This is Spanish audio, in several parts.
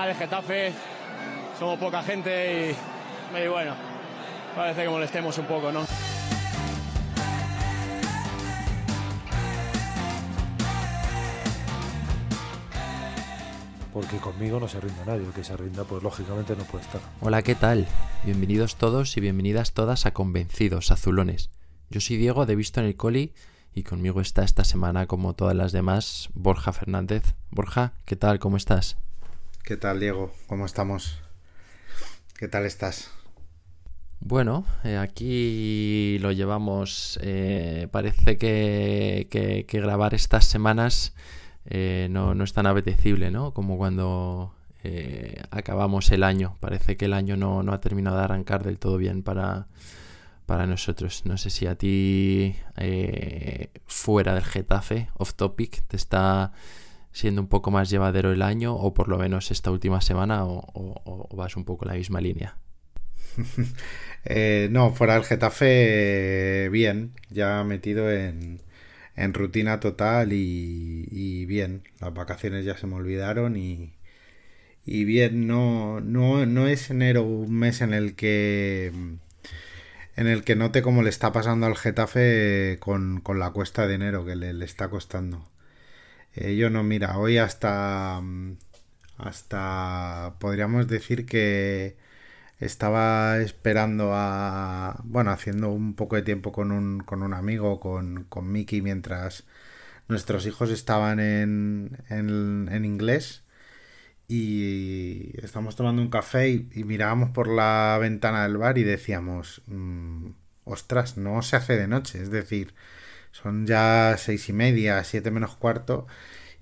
final es Getafe, somos poca gente y, y bueno, parece que molestemos un poco, ¿no? porque conmigo no se rinda nadie, el que se rinda pues lógicamente no puede estar. Hola, ¿qué tal? Bienvenidos todos y bienvenidas todas a Convencidos Azulones. Yo soy Diego de Visto en el Coli y conmigo está esta semana, como todas las demás, Borja Fernández. Borja, ¿qué tal? ¿Cómo estás? ¿Qué tal, Diego? ¿Cómo estamos? ¿Qué tal estás? Bueno, eh, aquí lo llevamos. Eh, parece que, grabar estas semanas eh, no, no, es tan apetecible, ¿no? Como cuando acabamos el año. Parece que el año no, no, ha terminado de arrancar del todo bien para, para nosotros. No sé si a ti, fuera del Getafe, off topic, te está siendo un poco más llevadero el año o por lo menos esta última semana o, vas un poco en la misma línea. no, fuera del Getafe, bien, ya metido en rutina total y, y, bien. Las vacaciones ya se me olvidaron y, y bien, no, no, no es enero un mes en el que en el que note cómo le está pasando al Getafe con, con la cuesta de enero que le, le está costando. Eh, yo no, mira, hoy hasta hasta podríamos decir que estaba esperando a. Bueno, haciendo un poco de tiempo con un, con un amigo, con, con Mickey, mientras nuestros hijos estaban en, en, en inglés. Y estamos tomando un café y, y, mirábamos por la ventana del bar y decíamos: mmm, Ostras, no se hace de noche. Es decir, son ya seis y media, siete menos cuarto.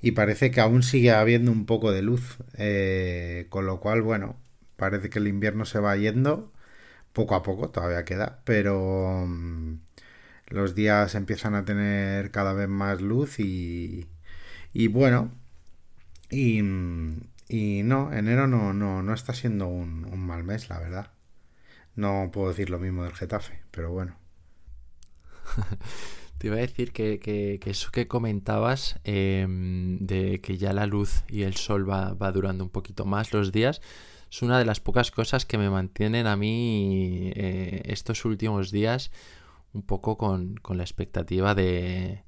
Y parece que aún sigue habiendo un poco de luz. Eh, con lo cual, bueno, Parece que el invierno se va yendo poco a poco, todavía queda, pero um, los días empiezan a tener cada vez más luz y, y bueno, y, y, no, enero no, no, no está siendo un, un, mal mes, la verdad. No puedo decir lo mismo del Getafe, pero bueno. Te iba a decir que, que, eso que comentabas eh, de que ya la luz y el sol va, va durando un poquito más los días es una de las pocas cosas que me mantienen a mí eh, estos últimos días un poco con, con, la expectativa de,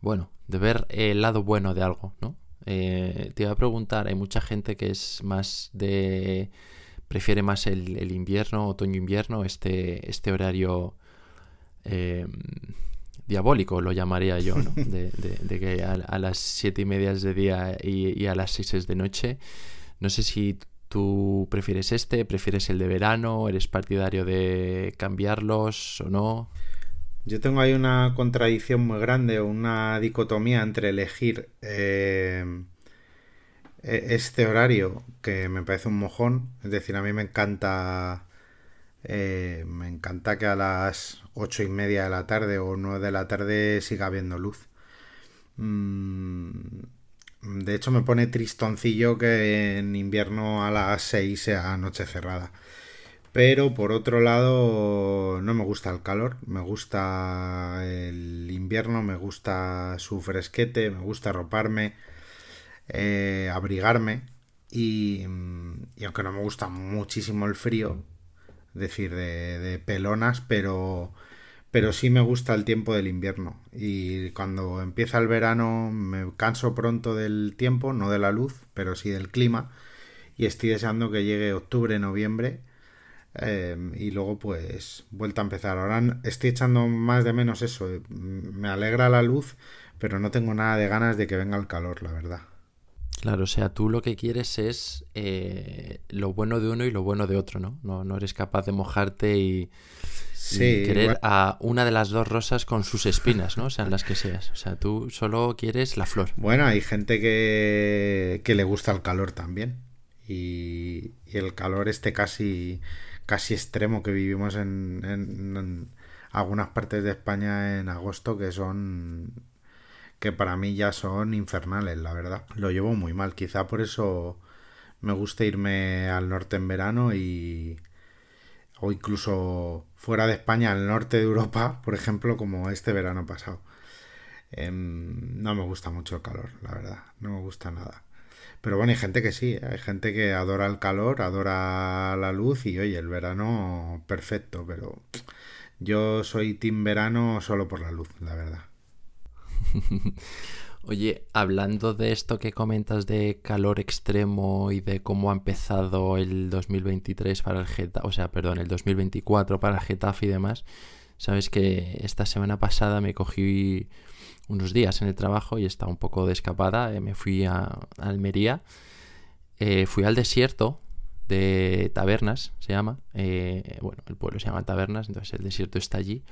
bueno, de ver el lado bueno de algo, ¿no? Eh, te iba a preguntar, hay mucha gente que es más de... prefiere más el, invierno, otoño-invierno, este, este horario eh, diabólico, lo llamaría yo, ¿no? De, que a, las siete y media de día y, a las seis es de noche. No sé si ¿Tú prefieres este? ¿Prefieres el de verano? ¿Eres partidario de cambiarlos o no? Yo tengo ahí una contradicción muy grande, una dicotomía entre elegir eh, este horario, que me parece un mojón, es decir, a mí me encanta, eh, me encanta que a las ocho y media de la tarde o nueve de la tarde siga habiendo luz. Mm, de hecho, me pone tristoncillo que en invierno a las 6 sea noche cerrada. Pero por otro lado, no me gusta el calor, me gusta el invierno, me gusta su fresquete, me gusta arroparme, eh, abrigarme. Y, y, aunque no me gusta muchísimo el frío, decir, de, de pelonas, pero pero sí me gusta el tiempo del invierno. Y cuando empieza el verano me canso pronto del tiempo, no de la luz, pero sí del clima. Y estoy deseando que llegue octubre, noviembre. Eh, y luego pues vuelta a empezar. Ahora estoy echando más de menos eso. Me alegra la luz, pero no tengo nada de ganas de que venga el calor, la verdad. Claro, o sea, tú lo que quieres es eh, lo bueno de uno y lo bueno de otro, ¿no? No, no eres capaz de mojarte y, sí, y querer bueno. a una de las dos rosas con sus espinas, ¿no? Sean las que seas. O sea, tú solo quieres la flor. Bueno, hay gente que, que le gusta el calor también. Y, y, el calor este casi, casi extremo que vivimos en, en, en algunas partes de España en agosto que son que para mí ya son infernales, la verdad. Lo llevo muy mal, quizá por eso me gusta irme al norte en verano y o incluso fuera de España, al norte de Europa, por ejemplo, como este verano pasado. Eh, no me gusta mucho el calor, la verdad, no me gusta nada. Pero bueno, hay gente que sí, hay gente que adora el calor, adora la luz y oye, el verano perfecto, pero yo soy team verano solo por la luz, la verdad. Oye, hablando de esto que comentas de calor extremo y de cómo ha empezado el 2023 para el Getafe, o sea, perdón, el 2024 para el Getafe y demás, sabes que esta semana pasada me cogí unos días en el trabajo y estaba un poco de escapada, eh, me fui a, Almería, eh, fui al desierto de Tabernas, se llama, eh, bueno, el pueblo se llama Tabernas, entonces el desierto está allí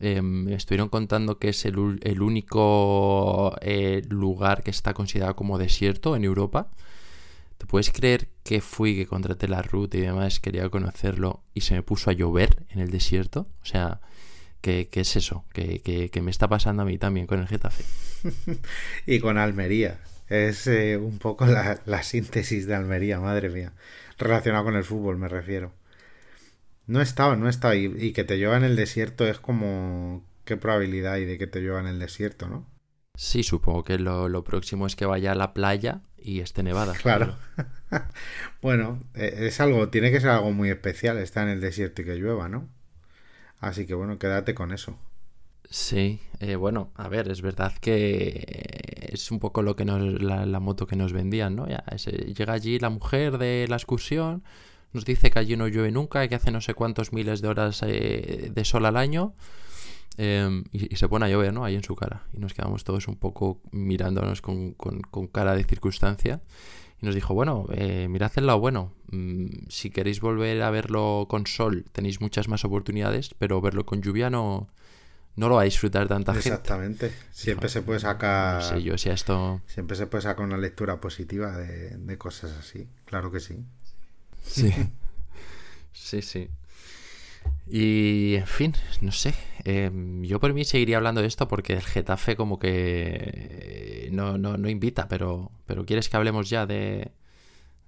eh, me estuvieron contando que es el, único eh, lugar que está considerado como desierto en Europa. ¿Te puedes creer que fui, que contraté la ruta y demás, quería conocerlo y se me puso a llover en el desierto? O sea, ¿qué, es eso? ¿Qué, me está pasando a mí también con el Getafe? y con Almería. Es eh, un poco la, la síntesis de Almería, madre mía. Relacionado con el fútbol, me refiero. No he estado, no he estado. Y, que te llueva en el desierto es como. ¿Qué probabilidad hay de que te llueva en el desierto, no? Sí, supongo que lo, próximo es que vaya a la playa y esté nevada. Claro. bueno, e, es algo, tiene que ser algo muy especial estar en el desierto y que llueva, ¿no? Así que bueno, quédate con eso. Sí, eh, bueno, a ver, es verdad que es un poco lo que nos, la, moto que nos vendían, ¿no? Ya, llega allí la mujer de la excursión, nos dice que allí no llueve nunca, que hace no sé cuántos miles de horas eh, de sol al año. Em, y, se pone a llover, ¿no? Ahí en su cara. Y nos quedamos todos un poco mirándonos con, cara de circunstancia. Y nos dijo, bueno, eh, mirad el lado bueno. Mm, si queréis volver a verlo con sol, tenéis muchas más oportunidades, pero verlo con lluvia no, no lo va a disfrutar tanta gente. Exactamente. Siempre se puede sacar. No yo, si esto. Siempre se puede sacar una lectura positiva de, de cosas así. Claro que sí. Sí. sí, sí. Y, en fin, no sé. Em, yo por mí seguiría hablando de esto porque el Getafe como que no, no, invita, pero, pero ¿quieres que hablemos ya de,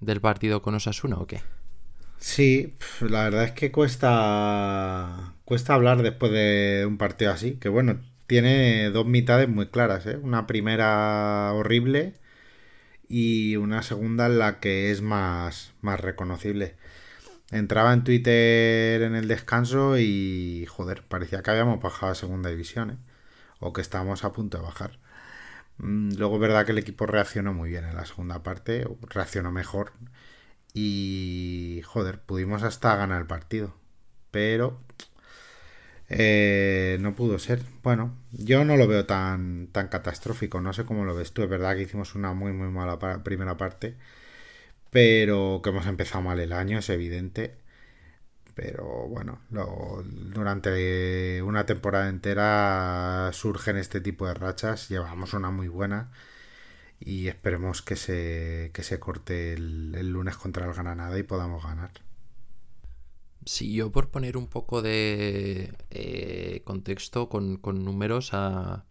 del partido con Osasuna o qué? Sí, la verdad es que cuesta cuesta hablar después de un partido así, que bueno, tiene dos mitades muy claras, ¿eh? Una primera horrible y una segunda en la que es más, más reconocible. Entraba en Twitter en el descanso y, joder, parecía que habíamos bajado a segunda división, ¿eh? o que estábamos a punto de bajar. Mm, luego es verdad que el equipo reaccionó muy bien en la segunda parte, reaccionó mejor y, joder, pudimos hasta ganar el partido. Pero eh, no pudo ser. Bueno, yo no lo veo tan, tan catastrófico. No sé cómo lo ves tú. Es verdad que hicimos una muy, muy mala primera parte. Pero que hemos empezado mal el año, es evidente. Pero bueno, durante una temporada entera surgen este tipo de rachas. Llevamos una muy buena. Y esperemos que se, que se corte el, el lunes contra el Granada y podamos ganar. Sí, yo por poner un poco de eh, contexto con, números a,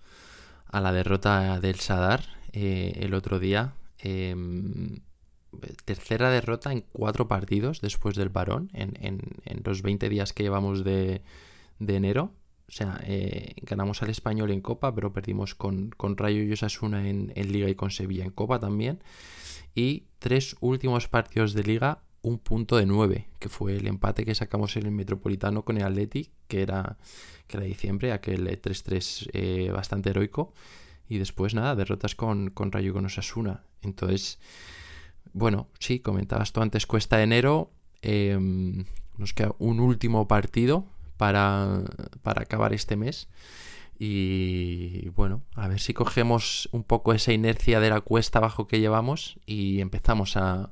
la derrota del Sadar eh, el otro día. Em, tercera derrota en cuatro partidos después del varón, en, los 20 días que llevamos de, enero. O sea, eh, ganamos al español en Copa, pero perdimos con, con Rayo y Osasuna en, en Liga y con Sevilla en Copa también. Y tres últimos partidos de Liga un punto de 9, que fue el empate que sacamos en el Metropolitano con el Atleti, que era, que era diciembre, aquel 3-3 eh, bastante heroico. Y después, nada, derrotas con, con Rayo y con Osasuna. Entonces, bueno, sí, comentabas tú antes, cuesta enero. Em, nos queda un último partido para, para acabar este mes. Y bueno, a ver si cogemos un poco esa inercia de la cuesta abajo que llevamos y empezamos a,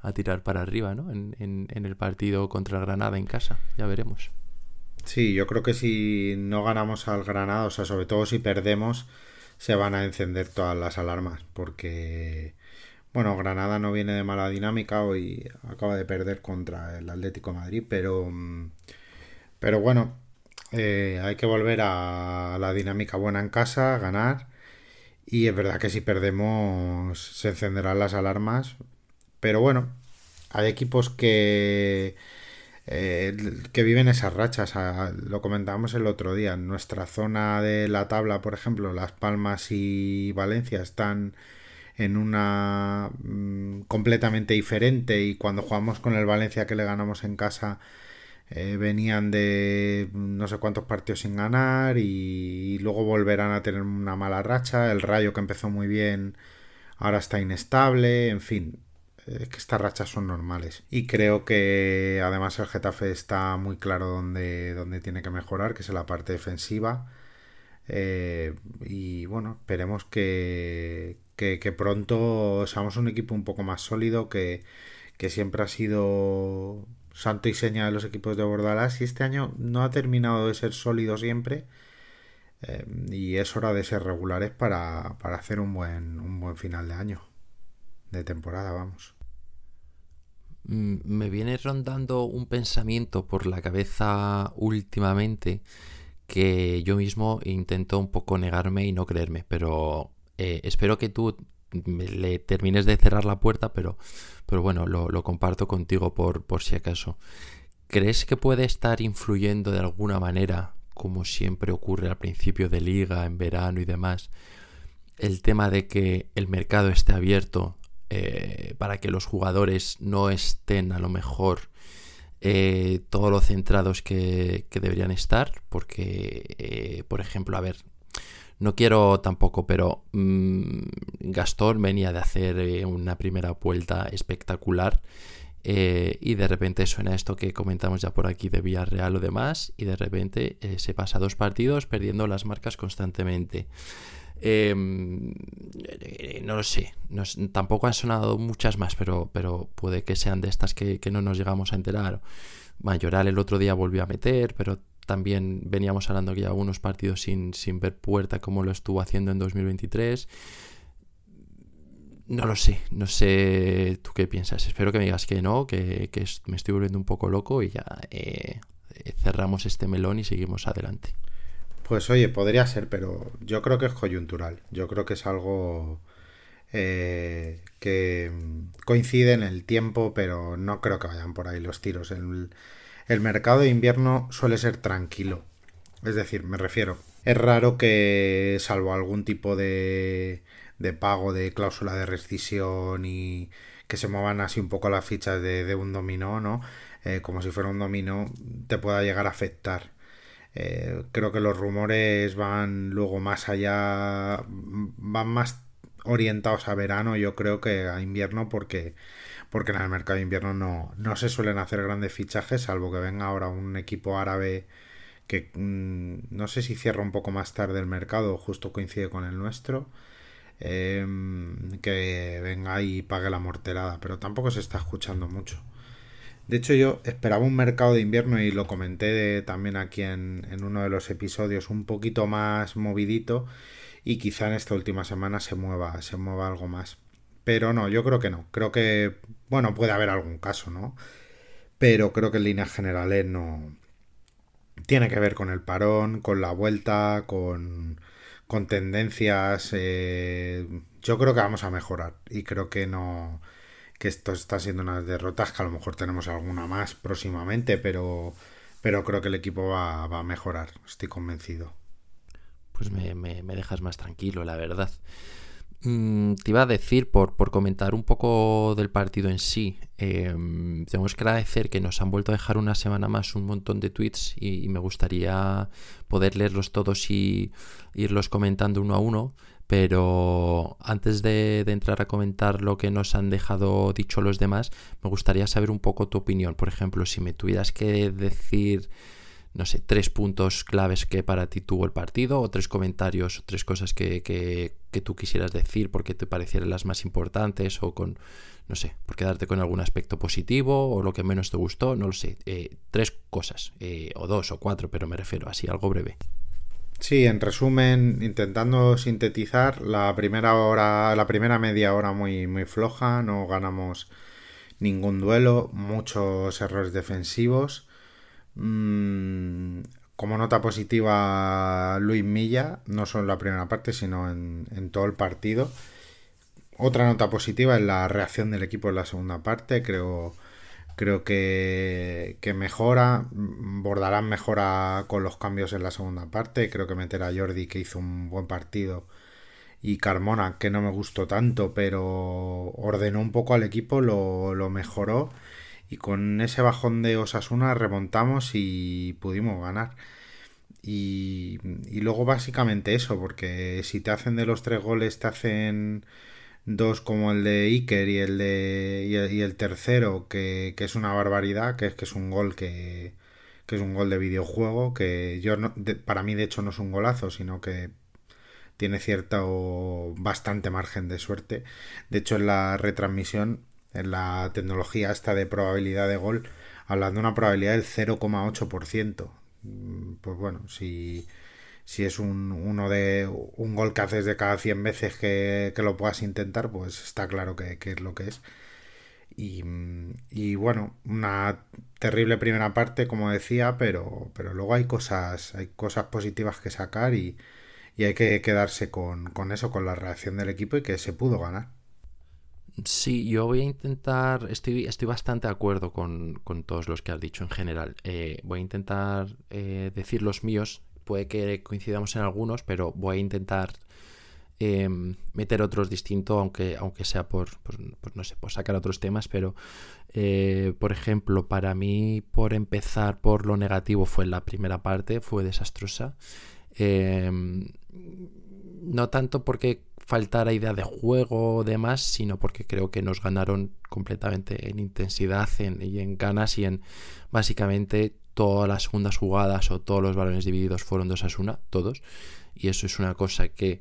a tirar para arriba, ¿no? En, en, el partido contra el Granada en casa. Ya veremos. Sí, yo creo que si no ganamos al Granada, o sea, sobre todo si perdemos, se van a encender todas las alarmas, porque, bueno, Granada no viene de mala dinámica, hoy acaba de perder contra el Atlético Madrid, pero, pero bueno, eh, hay que volver a la dinámica buena en casa, ganar, y es verdad que si perdemos se encenderán las alarmas, pero bueno, hay equipos que, eh, que viven esas rachas. Lo comentábamos el otro día. En nuestra zona de la tabla, por ejemplo, Las Palmas y Valencia están en una mm, completamente diferente y cuando jugamos con el Valencia que le ganamos en casa eh, venían de no sé cuántos partidos sin ganar y, luego volverán a tener una mala racha. El Rayo que empezó muy bien ahora está inestable, en fin. Es que estas rachas son normales. Y creo que además el Getafe está muy claro donde, donde tiene que mejorar, que es la parte defensiva. Eh, y bueno, esperemos que, que, pronto seamos un equipo un poco más sólido, que, que siempre ha sido santo y seña de los equipos de Bordalás y este año no ha terminado de ser sólido siempre eh, y es hora de ser regulares para, hacer un buen, un buen final de año, de temporada, vamos. Mm, me viene rondando un pensamiento por la cabeza últimamente que yo mismo intento un poco negarme y no creerme, pero eh, espero que tú le termines de cerrar la puerta, pero, pero bueno, lo, comparto contigo por, por si acaso. ¿Crees que puede estar influyendo de alguna manera, como siempre ocurre al principio de liga, en verano y demás, el tema de que el mercado esté abierto eh, para que los jugadores no estén a lo mejor eh, todo lo centrados que, deberían estar? Porque, eh, por ejemplo, a ver, no quiero tampoco, pero mm, Gastón venía de hacer eh, una primera vuelta espectacular. Y de repente suena esto que comentamos ya por aquí de Villarreal o demás, y de repente se pasa dos partidos perdiendo las marcas constantemente. Em, no lo sé, tampoco han sonado muchas más, pero, pero puede que sean de estas que, no nos llegamos a enterar. Mayoral el otro día volvió a meter, pero también veníamos hablando que ya algunos partidos sin, sin ver puerta como lo estuvo haciendo en 2023. No lo sé, no sé tú qué piensas. Espero que me digas que no, que, me estoy volviendo un poco loco y ya eh, cerramos este melón y seguimos adelante. Pues oye, podría ser, pero yo creo que es coyuntural. Yo creo que es algo eh, que coincide en el tiempo, pero no creo que vayan por ahí los tiros. El, el mercado de invierno suele ser tranquilo. Es decir, me refiero, es raro que, salvo algún tipo de, de pago de cláusula de rescisión y que se muevan así un poco las fichas de, un dominó, ¿no? Eh, como si fuera un dominó, te pueda llegar a afectar. Eh, creo que los rumores van luego más allá, van más orientados a verano, yo creo que a invierno, porque porque en el mercado de invierno no, no se suelen hacer grandes fichajes, salvo que venga ahora un equipo árabe que mm, no sé si cierra un poco más tarde el mercado, justo coincide con el nuestro, em, que venga y pague la morterada, pero tampoco se está escuchando mucho. De hecho, yo esperaba un mercado de invierno y lo comenté también aquí en, en, uno de los episodios un poquito más movidito y quizá en esta última semana se mueva, se mueva algo más. Pero no, yo creo que no. Creo que, bueno, puede haber algún caso, ¿no? Pero creo que en líneas generales no. Tiene que ver con el parón, con la vuelta, con, con tendencias. Eh, yo creo que vamos a mejorar. Y creo que no. Que esto está siendo unas derrotas, que a lo mejor tenemos alguna más próximamente, pero, pero creo que el equipo va, a mejorar. Estoy convencido. Pues me, me, me dejas más tranquilo, la verdad. Mm, te iba a decir, por, por, comentar un poco del partido en sí, em, tenemos que agradecer que nos han vuelto a dejar una semana más un montón de tweets y, me gustaría poder leerlos todos y irlos comentando uno a uno. Pero antes de, entrar a comentar lo que nos han dejado dicho los demás, me gustaría saber un poco tu opinión. Por ejemplo, si me tuvieras que decir no sé, tres puntos claves que para ti tuvo el partido o tres comentarios o tres cosas que, que, tú quisieras decir porque te parecieran las más importantes o con, no sé, por quedarte con algún aspecto positivo o lo que menos te gustó, no lo sé, eh, tres cosas eh, o dos o cuatro, pero me refiero así, algo breve. Sí, en resumen, intentando sintetizar, la primera hora, la primera media hora muy, muy floja, no ganamos ningún duelo, muchos errores defensivos Mm, como nota positiva, Luis Milla, no solo en la primera parte, sino en, todo el partido. Otra nota positiva es la reacción del equipo en la segunda parte. Creo, creo que, que mejora. Bordarán mejora con los cambios en la segunda parte. Creo que meter a Jordi, que hizo un buen partido, y Carmona, que no me gustó tanto, pero ordenó un poco al equipo, lo, lo mejoró y con ese bajón de Osasuna remontamos y pudimos ganar. Y, y, luego básicamente eso, porque si te hacen de los tres goles, te hacen dos como el de Iker y el de y el, tercero, que, que, es una barbaridad, que es que es un gol que, que es un gol de videojuego, que yo no, para mí de hecho no es un golazo, sino que tiene cierto bastante margen de suerte. De hecho, en la retransmisión, en la tecnología esta de probabilidad de gol, hablan de una probabilidad del 0,8%. Mm, pues bueno, si, si es un, uno de un gol que haces de cada 100 veces que, lo puedas intentar, pues está claro que, es lo que es. Y, y, bueno, una terrible primera parte, como decía, pero, pero luego hay cosas, hay cosas positivas que sacar y, y hay que quedarse con, eso, con la reacción del equipo y que se pudo ganar. Sí, yo voy a intentar, estoy, estoy bastante de acuerdo con, todos los que has dicho en general. Eh, voy a intentar eh, decir los míos, puede que coincidamos en algunos, pero voy a intentar em, meter otros distintos, aunque, aunque sea por, no sé, por sacar otros temas, pero eh, por ejemplo, para mí, por empezar por lo negativo, fue la primera parte, fue desastrosa. Em, no tanto porque faltara idea de juego o demás, sino porque creo que nos ganaron completamente en intensidad y en ganas y en básicamente todas las segundas jugadas o todos los balones divididos fueron dos a una, todos. Y eso es una cosa que,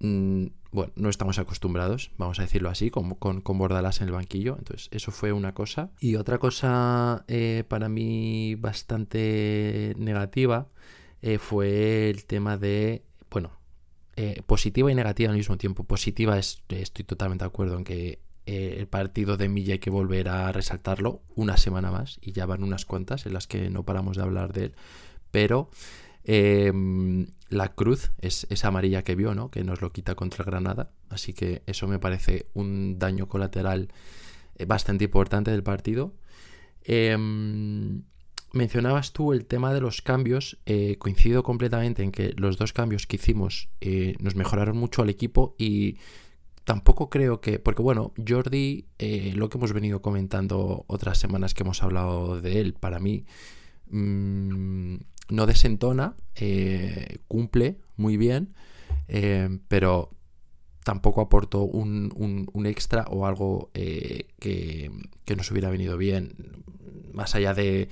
mm, bueno, no estamos acostumbrados, vamos a decirlo así, con, con, con, Bordalas en el banquillo. Entonces, eso fue una cosa. Y otra cosa eh, para mí bastante negativa eh, fue el tema de, bueno, eh, positiva y negativa al mismo tiempo. Positiva es, estoy totalmente de acuerdo en que eh, el partido de Milla hay que volver a resaltarlo una semana más y ya van unas cuantas en las que no paramos de hablar de él, pero em, la cruz es esa amarilla que vio, ¿no? Que nos lo quita contra Granada, así que eso me parece un daño colateral bastante importante del partido. Em, mencionabas tú el tema de los cambios. Eh, coincido completamente en que los dos cambios que hicimos eh, nos mejoraron mucho al equipo y tampoco creo que. Porque bueno, Jordi, eh, lo que hemos venido comentando otras semanas que hemos hablado de él, para mí mm, no desentona, cumple muy bien, pero tampoco aportó un, extra o algo que, que, nos hubiera venido bien. Más allá de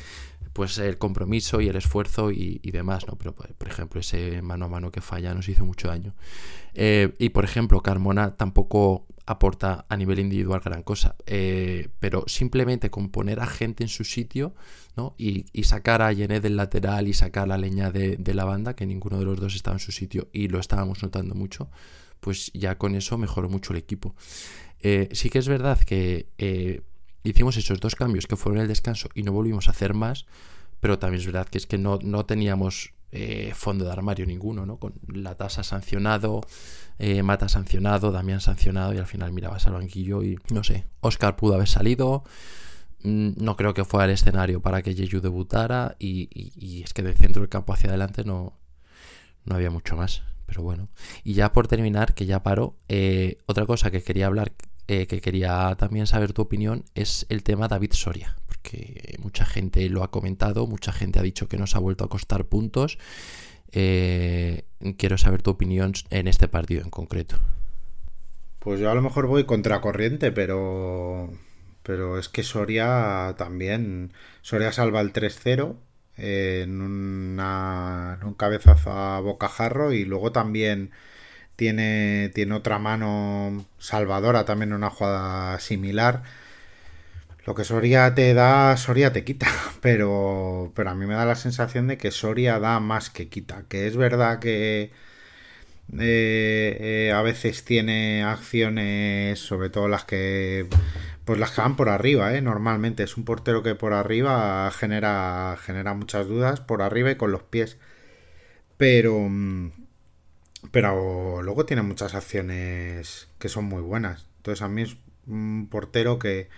pues el compromiso y el esfuerzo y, demás, ¿no? Pero, pues, por ejemplo, ese mano a mano que falla nos hizo mucho daño. Eh, y, por ejemplo, Carmona tampoco aporta a nivel individual gran cosa, eh, pero simplemente con poner a gente en su sitio ¿no? y, sacar a Yené del lateral y sacar la leña de, la banda, que ninguno de los dos estaba en su sitio y lo estábamos notando mucho, pues ya con eso mejoró mucho el equipo. Eh, sí que es verdad que hicimos esos dos cambios que fueron el descanso y no volvimos a hacer más, pero también es verdad que es que no, no teníamos eh, fondo de armario ninguno, ¿no? Con la tasa sancionado, eh, Mata sancionado, Damián sancionado y al final mirabas al banquillo y no sé, Oscar pudo haber salido, mm, no creo que fuera el escenario para que Jeju debutara y, es que del centro del campo hacia adelante no, no había mucho más. Pero bueno, y ya por terminar, que ya paro, eh, otra cosa que quería hablar eh, que quería también saber tu opinión es el tema David Soria, porque mucha gente lo ha comentado, mucha gente ha dicho que nos ha vuelto a costar puntos. Eh, quiero saber tu opinión en este partido en concreto. Pues yo a lo mejor voy contracorriente, pero pero es que Soria también Soria salva el 3-0 en, en un cabezazo a bocajarro y luego también tiene, tiene otra mano salvadora también una jugada similar. Lo que Soria te da, Soria te quita, pero, pero a mí me da la sensación de que Soria da más que quita, que es verdad que eh, eh, a veces tiene acciones, sobre todo las que pues las que van por arriba, ¿eh? normalmente es un portero que por arriba genera, genera muchas dudas, por arriba y con los pies, pero mm, pero luego tiene muchas acciones que son muy buenas. Entonces a mí es un portero que,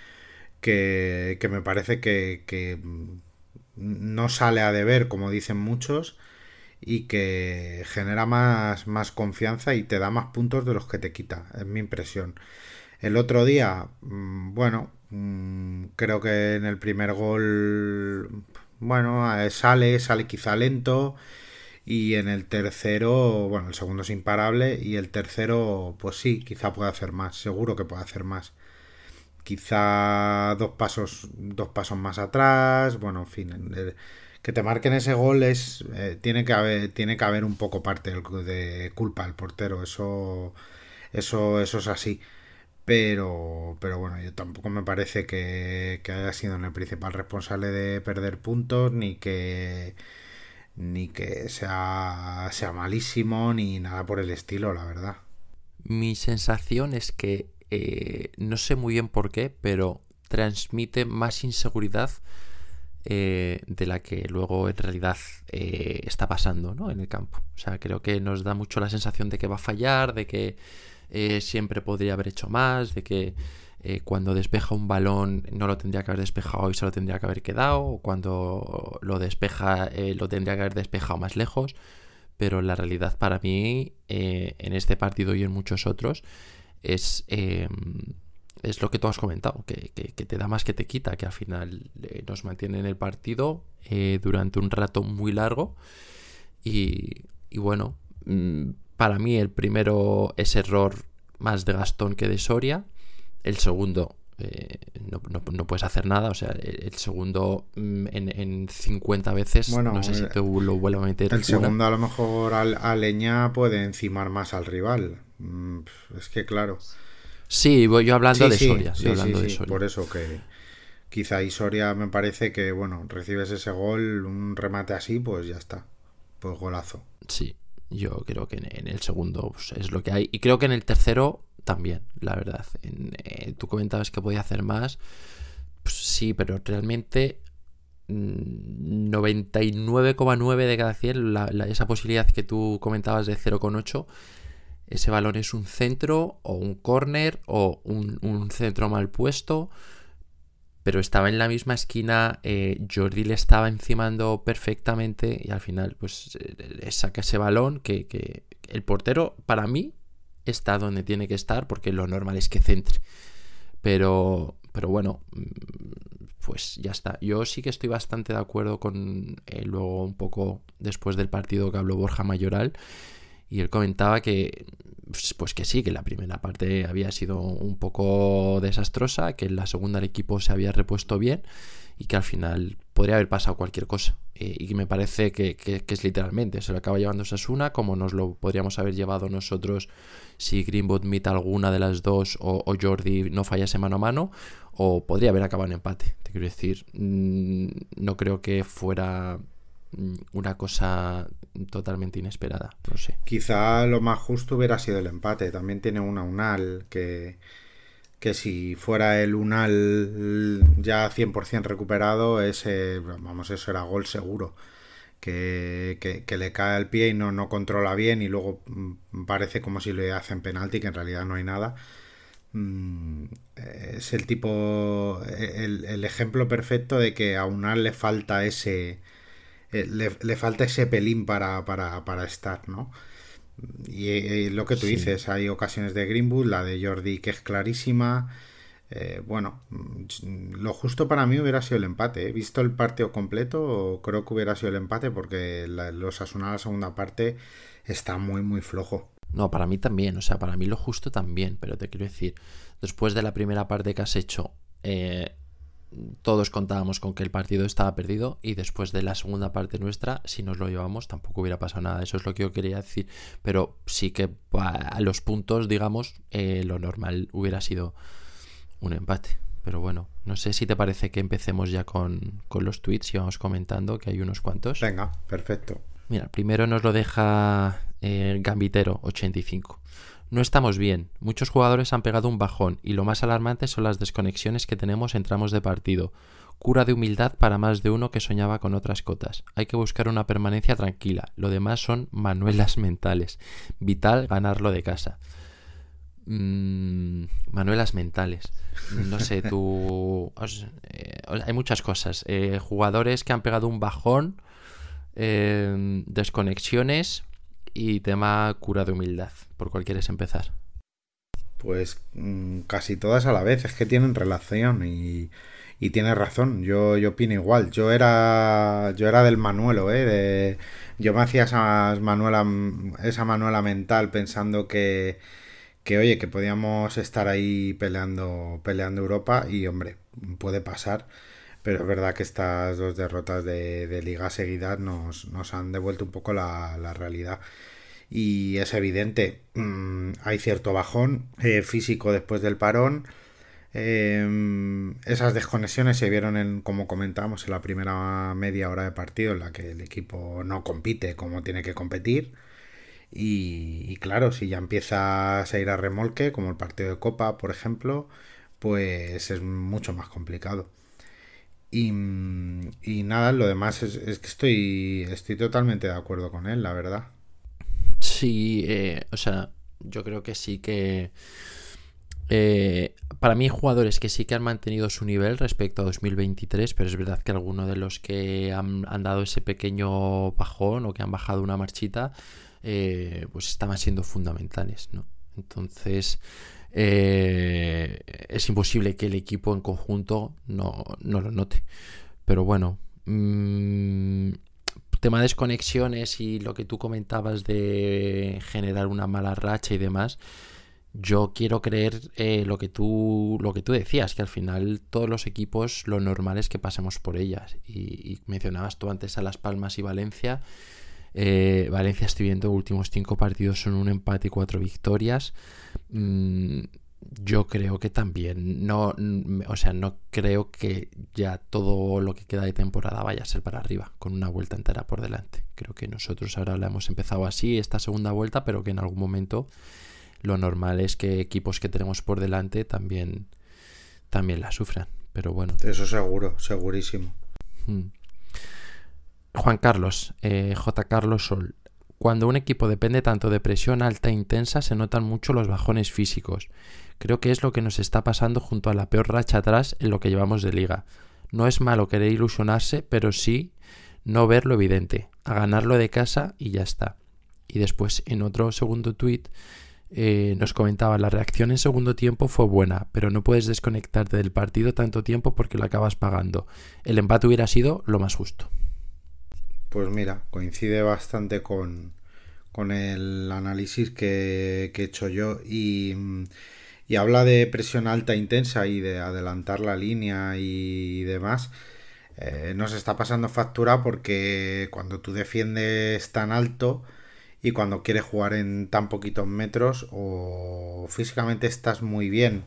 que, me parece que, no sale a deber, como dicen muchos, y que genera más, más confianza y te da más puntos de los que te quita, es mi impresión. El otro día, mm, bueno, mm, creo que en el primer gol, bueno, eh, sale, sale quizá lento. Y en el tercero, bueno, el segundo es imparable. Y el tercero, pues sí, quizá pueda hacer más. Seguro que puede hacer más. Quizá dos pasos, dos pasos más atrás. Bueno, en fin. que te marquen ese gol es. Eh, tiene, que haber, tiene que haber un poco parte de culpa al portero. Eso. Eso, eso es así. Pero, pero bueno, yo tampoco me parece que, haya sido el principal responsable de perder puntos, ni que ni que sea, sea malísimo, ni nada por el estilo, la verdad. Mi sensación es que eh, no sé muy bien por qué, pero transmite más inseguridad eh, de la que luego en realidad eh, está pasando ¿no? en el campo. O sea, creo que nos da mucho la sensación de que va a fallar, de que siempre podría haber hecho más, de que eh, cuando despeja un balón no lo tendría que haber despejado y se lo tendría que haber quedado, o cuando lo despeja eh, lo tendría que haber despejado más lejos. Pero la realidad para mí, en este partido y en muchos otros, es, es lo que tú has comentado, que, te da más que te quita, que al final nos mantiene en el partido durante un rato muy largo. Y, y bueno, mm, para mí el primero es error más de Gastón que de Soria. El segundo eh, no, puedes hacer nada. O sea, el, segundo mm, en, 50 veces, no sé si eh, te lo vuelvo a meter. El segundo a lo mejor a, Leña puede encimar más al rival. Mm, es que claro. Sí, voy yo hablando de Soria. Por eso que quizá y Soria me parece que, bueno, recibes ese gol, un remate así, pues ya está. Pues golazo. Sí, yo creo que en, el segundo pues, es lo que hay. Y creo que en el tercero también, la verdad. Eh, tú comentabas que podía hacer más. Pues sí, pero realmente 99,9 mm, de cada 100, esa posibilidad que tú comentabas de 0,8, ese balón es un centro o un corner o un, un centro mal puesto pero estaba en la misma esquina, eh, Jordi le estaba encimando perfectamente y al final pues eh, saca ese balón que, el portero para mí está donde tiene que estar porque lo normal es que centre. Pero, pero bueno, mm, pues ya está. Yo sí que estoy bastante de acuerdo con eh, luego un poco después del partido que habló Borja Mayoral y él comentaba que pues, pues que sí, que la primera parte había sido un poco desastrosa, que en la segunda el equipo se había repuesto bien y que al final podría haber pasado cualquier cosa. Eh, y me parece que, es literalmente, se lo acaba llevando Sasuna, como nos lo podríamos haber llevado nosotros si Greenwood mita alguna de las dos o, Jordi no fallase mano a mano, o podría haber acabado en empate. Te quiero decir, mm, no creo que fuera Mm, una cosa totalmente inesperada. No sé. Quizá lo más justo hubiera sido el empate. También tiene una Unal que, que si fuera el Unal ya 100% recuperado, ese, vamos, eso era gol seguro. Que, que, le cae al pie y no, no controla bien y luego mm, parece como si le hacen penalti, que en realidad no hay nada. Mm, es el tipo, el, el ejemplo perfecto de que a Unal le falta ese eh, le, falta ese pelín para, para, estar, ¿no? Y, lo que tú dices, hay ocasiones de Greenwood, la de Jordi que es clarísima. Eh, bueno, mm, lo justo para mí hubiera sido el empate. He visto el partido completo, creo que hubiera sido el empate porque los Asuna la segunda parte está muy, muy flojo. No, para mí también, o sea, para mí lo justo también, pero te quiero decir, después de la primera parte que has hecho, eh, todos contábamos con que el partido estaba perdido y después de la segunda parte nuestra, si nos lo llevamos, tampoco hubiera pasado nada. Eso es lo que yo quería decir. Pero sí que a los puntos, digamos, eh, lo normal hubiera sido un empate. Pero bueno, no sé si te parece que empecemos ya con, los tweets y vamos comentando, que hay unos cuantos. Venga, perfecto. Mira, primero nos lo deja el eh, Gambitero 85. No estamos bien, muchos jugadores han pegado un bajón y lo más alarmante son las desconexiones que tenemos en tramos de partido. Cura de humildad para más de uno que soñaba con otras cotas. Hay que buscar una permanencia tranquila, lo demás son manuelas mentales. Vital ganarlo de casa. Mm, manuelas mentales. No sé, tú... Eh, hay muchas cosas. Eh, jugadores que han pegado un bajón em, desconexiones y tema cura de humildad. ¿Por cuál quieres empezar? Pues mm, casi todas a la vez, es que tienen relación y, y tienes razón, yo, yo opino igual. Yo era yo era del Manuelo, ¿eh? Yo me hacía esa manuela, esa manuela mental pensando que, que, oye, que podíamos estar ahí peleando, peleando Europa y, hombre, puede pasar. Pero es verdad que estas dos derrotas de, liga seguidas nos, nos, han devuelto un poco la, la realidad y es evidente, mm, hay cierto bajón eh, físico después del parón. Em, esas desconexiones se vieron en, como comentábamos, en la primera media hora de partido en la que el equipo no compite como tiene que competir. Y, claro, si ya empiezas a ir a remolque, como el partido de Copa, por ejemplo, pues es mucho más complicado. Y, nada, lo demás es, que estoy, estoy totalmente de acuerdo con él, la verdad. Sí, eh, o sea, yo creo que sí que... Eh, para mí hay jugadores que sí que han mantenido su nivel respecto a 2023, pero es verdad que algunos de los que han, dado ese pequeño bajón o que han bajado una marchita, eh, pues estaban siendo fundamentales, ¿no? Entonces, es imposible que el equipo en conjunto no, no lo note. Pero bueno, mmm, tema de desconexiones y lo que tú comentabas de generar una mala racha y demás, yo quiero creer eh, lo que tú lo que tú decías, que al final todos los equipos lo normal es que pasemos por ellas. Y, mencionabas tú antes a Las Palmas y Valencia. Eh, Valencia estoy viendo últimos cinco partidos son un empate y cuatro victorias. Mm, yo creo que también no o sea no creo que ya todo lo que queda de temporada vaya a ser para arriba con una vuelta entera por delante creo que nosotros ahora la hemos empezado así esta segunda vuelta pero que en algún momento lo normal es que equipos que tenemos por delante también también la sufran pero bueno eso seguro segurísimo hmm. Juan Carlos eh, J Carlos Sol cuando un equipo depende tanto de presión alta e intensa se notan mucho los bajones físicos Creo que es lo que nos está pasando junto a la peor racha atrás en lo que llevamos de liga. No es malo querer ilusionarse, pero sí no ver lo evidente, a ganarlo de casa y ya está. Y después en otro segundo tweet eh, nos comentaba la reacción en segundo tiempo fue buena, pero no puedes desconectarte del partido tanto tiempo porque lo acabas pagando. El empate hubiera sido lo más justo. Pues mira, coincide bastante con, con el análisis que, he hecho yo y y habla de presión alta intensa y de adelantar la línea y demás, eh, nos está pasando factura porque cuando tú defiendes tan alto y cuando quieres jugar en tan poquitos metros o físicamente estás muy bien,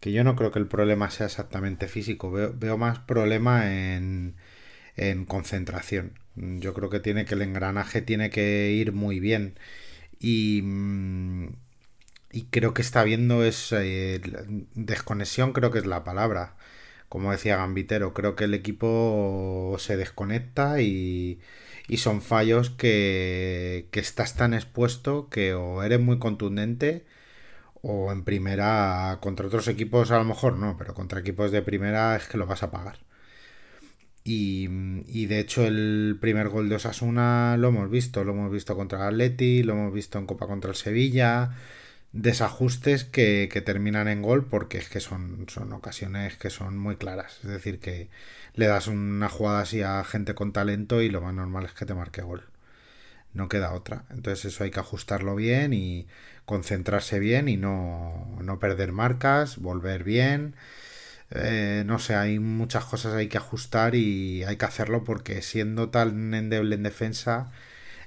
que yo no creo que el problema sea exactamente físico, veo, veo más problema en, en concentración. Yo creo que tiene que el engranaje tiene que ir muy bien y, mm, y creo que está habiendo es eh, desconexión, creo que es la palabra. Como decía Gambitero, creo que el equipo se desconecta y, y son fallos que, que estás tan expuesto que o eres muy contundente o en primera contra otros equipos a lo mejor no, pero contra equipos de primera es que lo vas a pagar. Y, de hecho el primer gol de Osasuna lo hemos visto, lo hemos visto contra el Atleti, lo hemos visto en Copa contra el Sevilla, desajustes que, terminan en gol porque es que son, son ocasiones que son muy claras. Es decir, que le das una jugada así a gente con talento y lo más normal es que te marque gol. No queda otra. Entonces eso hay que ajustarlo bien y concentrarse bien y no, no perder marcas, volver bien. Eh, no sé, hay muchas cosas hay que ajustar y hay que hacerlo porque siendo tan endeble en defensa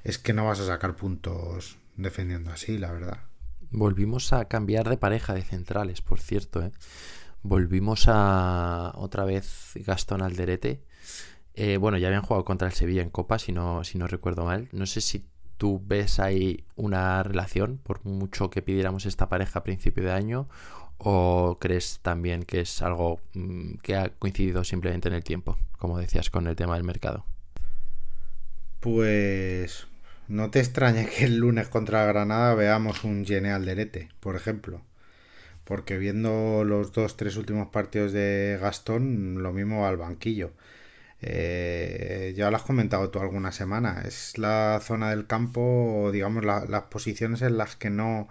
es que no vas a sacar puntos defendiendo así, la verdad. Volvimos a cambiar de pareja de centrales, por cierto. ¿eh? Volvimos a otra vez Gastón Alderete. Eh, bueno, ya habían jugado contra el Sevilla en Copa, si no, si no recuerdo mal. No sé si tú ves ahí una relación, por mucho que pidiéramos esta pareja a principio de año, o crees también que es algo mm, que ha coincidido simplemente en el tiempo, como decías con el tema del mercado. Pues no te extrañe que el lunes contra Granada veamos un Gene Alderete, por ejemplo. Porque viendo los dos, tres últimos partidos de Gastón, lo mismo al banquillo. eh, ya lo has comentado tú alguna semana, es la zona del campo, digamos, las posiciones en las que no,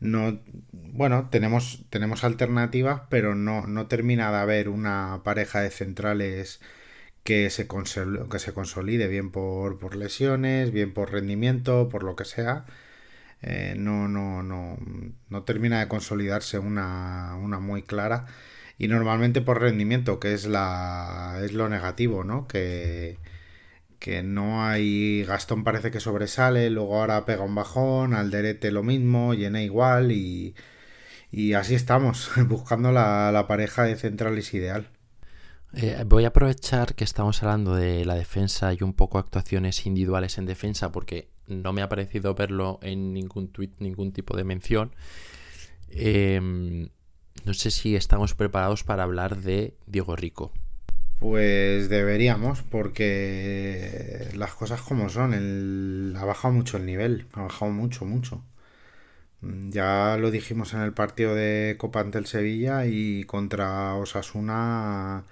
no bueno, tenemos, tenemos alternativas, pero no, no termina de haber una pareja de centrales que se, que se consolide, bien por, por, lesiones, bien por rendimiento, por lo que sea. Eh, no, no, no, no termina de consolidarse una, una muy clara y normalmente por rendimiento, que es, la, es lo negativo, ¿no? Que, que no hay. Gastón parece que sobresale, luego ahora pega un bajón, Alderete lo mismo, Llené igual y, y así estamos, buscando la, la pareja de centrales ideal. Eh, voy a aprovechar que estamos hablando de la defensa y un poco actuaciones individuales en defensa porque no me ha parecido verlo en ningún tweet, ningún tipo de mención. Eh, no sé si estamos preparados para hablar de Diego Rico. Pues deberíamos, porque las cosas como son, el... ha bajado mucho el nivel, ha bajado mucho, mucho. Ya lo dijimos en el partido de Copa ante el Sevilla y contra Osasuna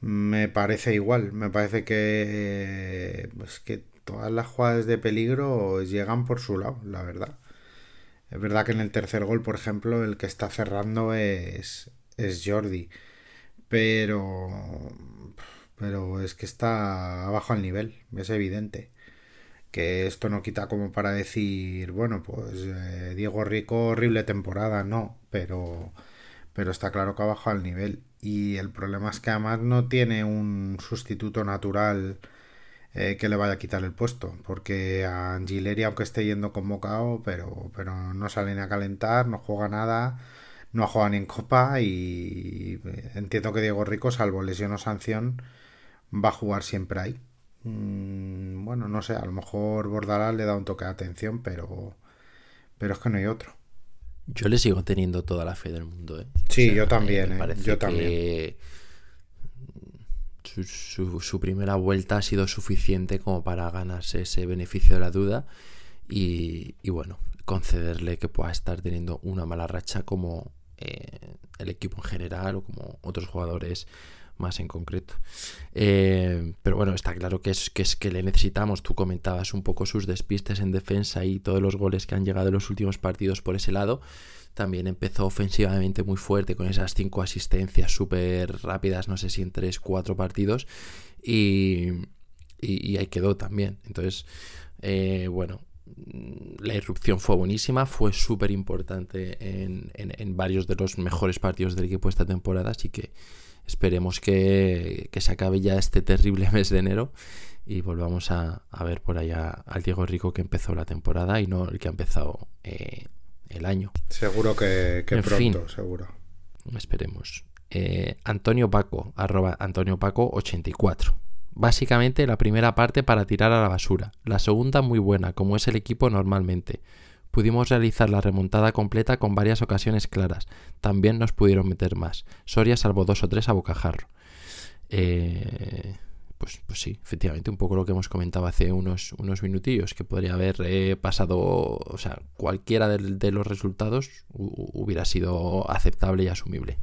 me parece igual, me parece que, pues que todas las jugadas de peligro llegan por su lado, la verdad. Es verdad que en el tercer gol, por ejemplo, el que está cerrando es, es Jordi. Pero. Pero es que está abajo al nivel, es evidente. Que esto no quita como para decir, bueno, pues eh, Diego Rico, horrible temporada, no, pero, pero está claro que abajo al nivel. Y el problema es que además no tiene un sustituto natural eh, que le vaya a quitar el puesto, porque a Angileri, aunque esté yendo convocado, pero, pero no sale ni a calentar, no juega nada, no ha jugado ni en Copa y entiendo que Diego Rico, salvo lesión o sanción, va a jugar siempre ahí. Mm, bueno, no sé, a lo mejor Bordalás le da un toque de atención, pero, pero es que no hay otro. Yo le sigo teniendo toda la fe del mundo, ¿eh? Sí, yo también, ¿eh? Yo también su, primera vuelta ha sido suficiente como para ganarse ese beneficio de la duda y, bueno, concederle que pueda estar teniendo una mala racha como eh, el equipo en general o como otros jugadores más en concreto. Eh, pero bueno, está claro que es, que es que le necesitamos. Tú comentabas un poco sus despistes en defensa y todos los goles que han llegado en los últimos partidos por ese lado también empezó ofensivamente muy fuerte con esas cinco asistencias súper rápidas, no sé si en tres, cuatro partidos, y, y, ahí quedó también. Entonces, eh, bueno, la irrupción fue buenísima, fue súper importante en, en, varios de los mejores partidos del equipo esta temporada, así que esperemos que, que se acabe ya este terrible mes de enero y volvamos a, a ver por allá al Diego Rico que empezó la temporada y no el que ha empezado eh, el año. Seguro que, pronto, seguro. Esperemos. Eh, Antonio Paco, arroba Antonio Paco 84. Básicamente la primera parte para tirar a la basura, la segunda muy buena, como es el equipo normalmente. Pudimos realizar la remontada completa con varias ocasiones claras. También nos pudieron meter más. Soria salvó dos o tres a bocajarro. Eh, pues, pues sí, efectivamente, un poco lo que hemos comentado hace unos, unos minutillos, que podría haber pasado, o sea, cualquiera de, los resultados hubiera sido aceptable y asumible.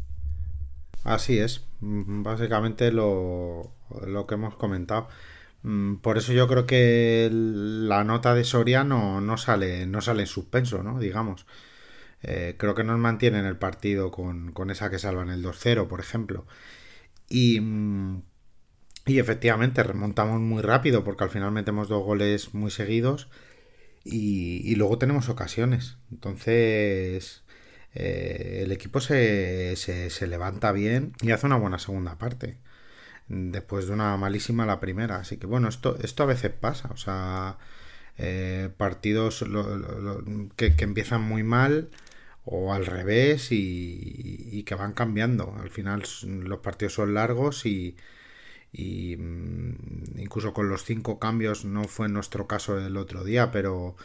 Así es, mm, básicamente lo, lo que hemos comentado. Mm, por eso yo creo que la nota de Soria no, sale, no sale en suspenso, ¿no? Digamos. Eh, creo que nos mantiene en el partido con, con esa que salva en el 2-0, por ejemplo. Y mm, y efectivamente remontamos muy rápido porque al final metemos dos goles muy seguidos y, luego tenemos ocasiones. Entonces eh, el equipo se, se, levanta bien y hace una buena segunda parte. Después de una malísima la primera. Así que bueno, esto, esto a veces pasa. O sea, eh, partidos que, que, empiezan muy mal o al revés y, que van cambiando. Al final los partidos son largos y y mm, incluso con los cinco cambios no fue nuestro caso el otro día, pero,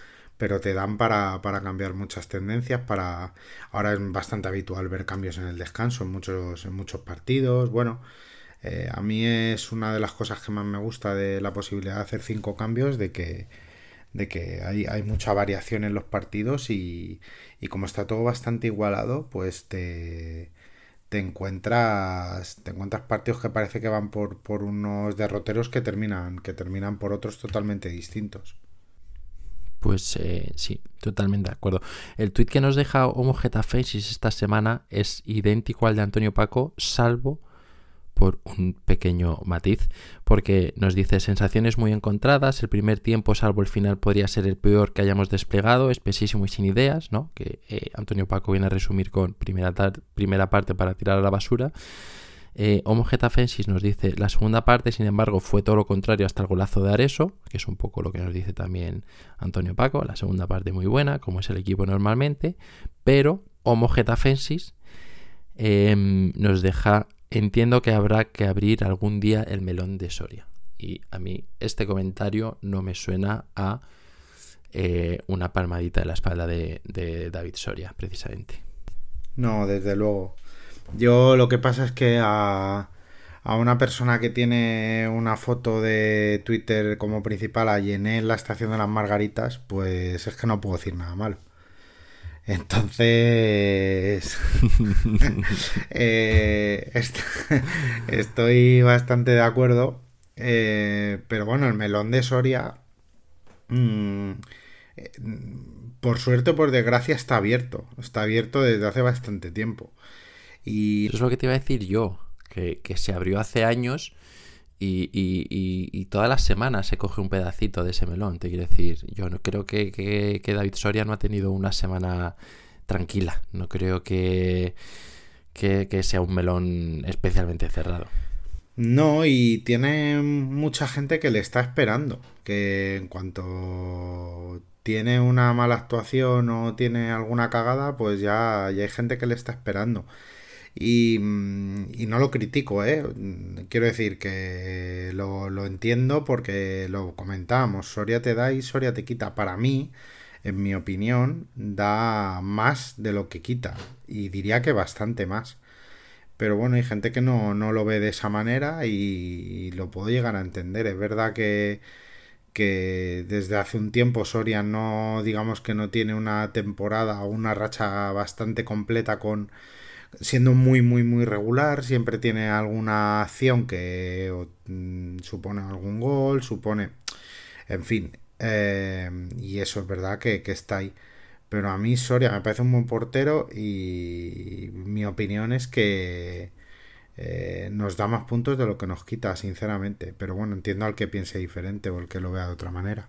pero te dan para, cambiar muchas tendencias. Para ahora es bastante habitual ver cambios en el descanso en muchos, muchos partidos. Bueno, eh, a mí es una de las cosas que más me gusta de la posibilidad de hacer cinco cambios, de que, de que hay, hay mucha variación en los partidos y, y como está todo bastante igualado, pues te te encuentras te encuentras partidos que parece que van por, por unos derroteros que terminan que terminan por otros totalmente distintos. Pues eh, sí, totalmente de acuerdo. El tuit que nos deja Homo Faces esta semana es idéntico al de Antonio Paco, salvo por un pequeño matiz, porque nos dice sensaciones muy encontradas, el primer tiempo salvo el final podría ser el peor que hayamos desplegado, espesísimo y sin ideas, ¿no? que eh, Antonio Paco viene a resumir con primera, primera parte para tirar a la basura. Eh, Homo nos dice, la segunda parte, sin embargo, fue todo lo contrario hasta el golazo de Areso, que es un poco lo que nos dice también Antonio Paco, la segunda parte muy buena, como es el equipo normalmente, pero Homo Getafensis em, nos deja Entiendo que habrá que abrir algún día el melón de Soria. Y a mí este comentario no me suena a eh, una palmadita de la espalda de, David Soria, precisamente. No, desde luego. Yo lo que pasa es que a, a una persona que tiene una foto de Twitter como principal a llené la estación de las Margaritas, pues es que no puedo decir nada mal. Entonces, eh, estoy bastante de acuerdo. Eh, pero bueno, el melón de Soria, mm, eh, por suerte por desgracia, está abierto. Está abierto desde hace bastante tiempo. Y... Eso es lo que te iba a decir yo, que, que se abrió hace años y, todas las semanas se coge un pedacito de ese melón. Te quiero decir, yo no creo que, David Soria no ha tenido una semana tranquila. No creo que, que, sea un melón especialmente cerrado. No, y tiene mucha gente que le está esperando. Que en cuanto tiene una mala actuación o tiene alguna cagada, pues ya, ya hay gente que le está esperando. Mm, y, no lo critico, ¿eh? Quiero decir que lo, entiendo porque lo comentábamos. Soria te da y Soria te quita. Para mí, en mi opinión, da más de lo que quita. Y diría que bastante más. Pero bueno, hay gente que no, lo ve de esa manera y, lo puedo llegar a entender. Es verdad que, que desde hace un tiempo Soria no, digamos que no tiene una temporada o una racha bastante completa con siendo muy, muy, muy regular, siempre tiene alguna acción que mm, supone algún gol, supone, en fin, eh, y eso es verdad que, está ahí. Pero a mí Soria me parece un buen portero y mi opinión es que eh, nos da más puntos de lo que nos quita, sinceramente. Pero bueno, entiendo al que piense diferente o al que lo vea de otra manera.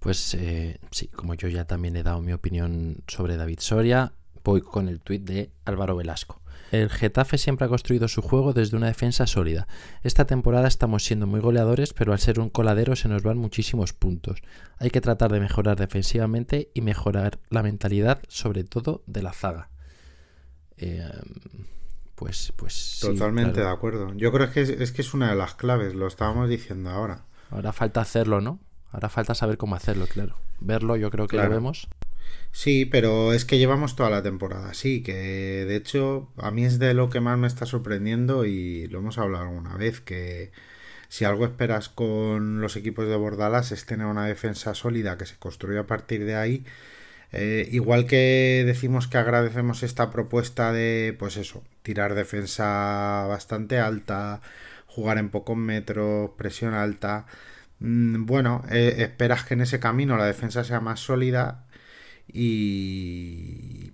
Pues eh, sí, como yo ya también he dado mi opinión sobre David Soria, Voy con el tuit de Álvaro Velasco. El Getafe siempre ha construido su juego desde una defensa sólida. Esta temporada estamos siendo muy goleadores, pero al ser un coladero se nos van muchísimos puntos. Hay que tratar de mejorar defensivamente y mejorar la mentalidad, sobre todo de la zaga. Eh, pues, pues. Totalmente de acuerdo. Yo creo que es, que es una de las claves, lo estábamos diciendo ahora. Ahora falta hacerlo, ¿no? Ahora falta saber cómo hacerlo, claro. Verlo, yo creo que lo vemos. Sí, pero es que llevamos toda la temporada así, que de hecho a mí es de lo que más me está sorprendiendo y lo hemos hablado alguna vez, que si algo esperas con los equipos de Bordalas es tener una defensa sólida que se construya a partir de ahí. Eh, igual que decimos que agradecemos esta propuesta de, pues eso, tirar defensa bastante alta, jugar en pocos metros, presión alta. Mm, bueno, eh, esperas que en ese camino la defensa sea más sólida y,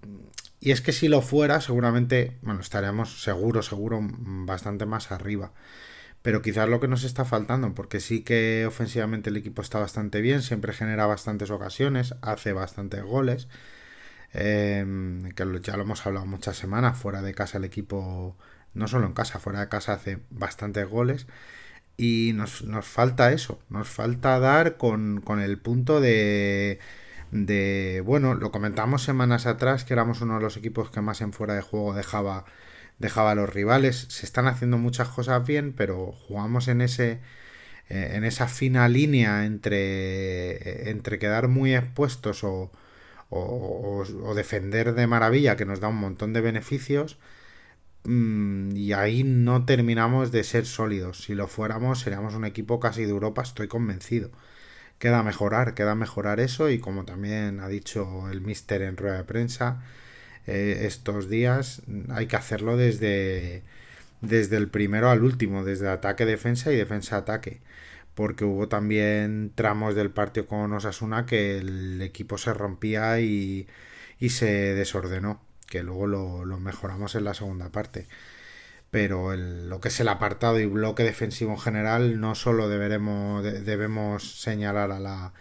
y es que si lo fuera, seguramente, bueno, estaríamos seguro, seguro, bastante más arriba. Pero quizás lo que nos está faltando, porque sí que ofensivamente el equipo está bastante bien, siempre genera bastantes ocasiones, hace bastantes goles. Em, que ya lo hemos hablado muchas semanas, fuera de casa el equipo, no solo en casa, fuera de casa hace bastantes goles. Y nos, nos falta eso, nos falta dar con, con el punto de de, bueno, lo comentamos semanas atrás, que éramos uno de los equipos que más en fuera de juego dejaba, dejaba a los rivales. Se están haciendo muchas cosas bien, pero jugamos en ese eh, en esa fina línea entre, entre quedar muy expuestos o, o, defender de maravilla, que nos da un montón de beneficios, mm, y ahí no terminamos de ser sólidos. Si lo fuéramos, seríamos un equipo casi de Europa, estoy convencido queda mejorar, queda mejorar eso y como también ha dicho el mister en rueda de prensa, eh, estos días hay que hacerlo desde, desde el primero al último, desde ataque, defensa y defensa-ataque. Porque hubo también tramos del partido con Osasuna que el equipo se rompía y, y se desordenó, que luego lo, lo mejoramos en la segunda parte pero lo que es el apartado y bloque defensivo en general no solo deberemos, debemos señalar a la,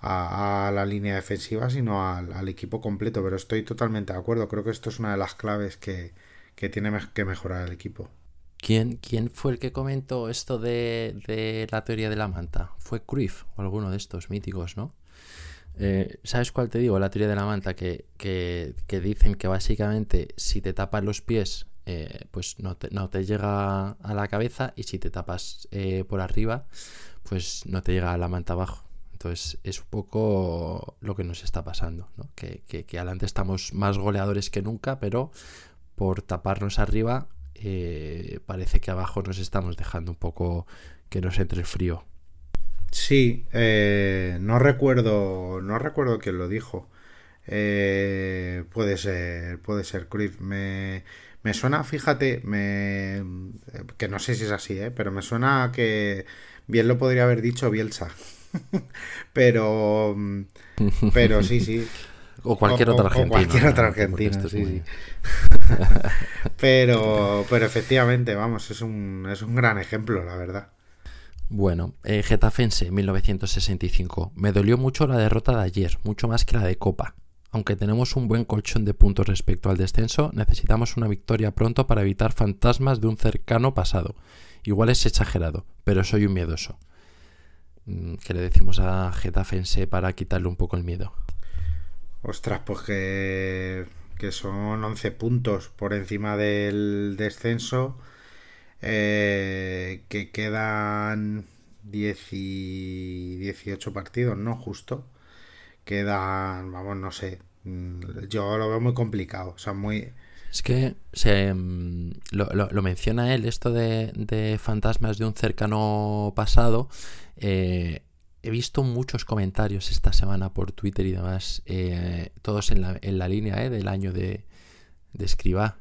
a, la línea defensiva, sino al, equipo completo. Pero estoy totalmente de acuerdo. Creo que esto es una de las claves que, tiene que mejorar el equipo. ¿Quién, ¿Quién, fue el que comentó esto de, la teoría de la manta? Fue Cruyff o alguno de estos míticos, ¿no? Eh, ¿Sabes cuál te digo? La teoría de la manta, que, que, dicen que básicamente si te tapas los pies, eh, pues no te, no te, llega a la cabeza y si te tapas eh, por arriba, pues no te llega a la manta abajo. Entonces es un poco lo que nos está pasando, ¿no? que, que, adelante estamos más goleadores que nunca, pero por taparnos arriba eh, parece que abajo nos estamos dejando un poco que nos entre el frío. Sí, no recuerdo, no recuerdo quién lo dijo. Eh, puede ser, puede ser Cruyff. Me, me suena, fíjate, me, que no sé si es así, pero me suena que bien lo podría haber dicho Bielsa. pero, pero sí, sí. O cualquier otra argentina. cualquier otra argentina, sí, pero, pero efectivamente, vamos, es un, es un gran ejemplo, la verdad. Bueno, eh, Getafense, 1965. Me dolió mucho la derrota de ayer, mucho más que la de Copa. Aunque tenemos un buen colchón de puntos respecto al descenso, necesitamos una victoria pronto para evitar fantasmas de un cercano pasado. Igual es exagerado, pero soy un miedoso. Mm, ¿Qué le decimos a Getafense para quitarle un poco el miedo? Ostras, pues que, son 11 puntos por encima del descenso, eh, que quedan 18 partidos, ¿no? Justo. Quedan, vamos, no sé, mm, yo lo veo muy complicado, o sea, muy... Es que se, mm, lo, menciona él, esto de, de fantasmas de un cercano pasado, eh, he visto muchos comentarios esta semana por Twitter y demás, eh, todos en la, en la línea eh, del año de, de Escriba.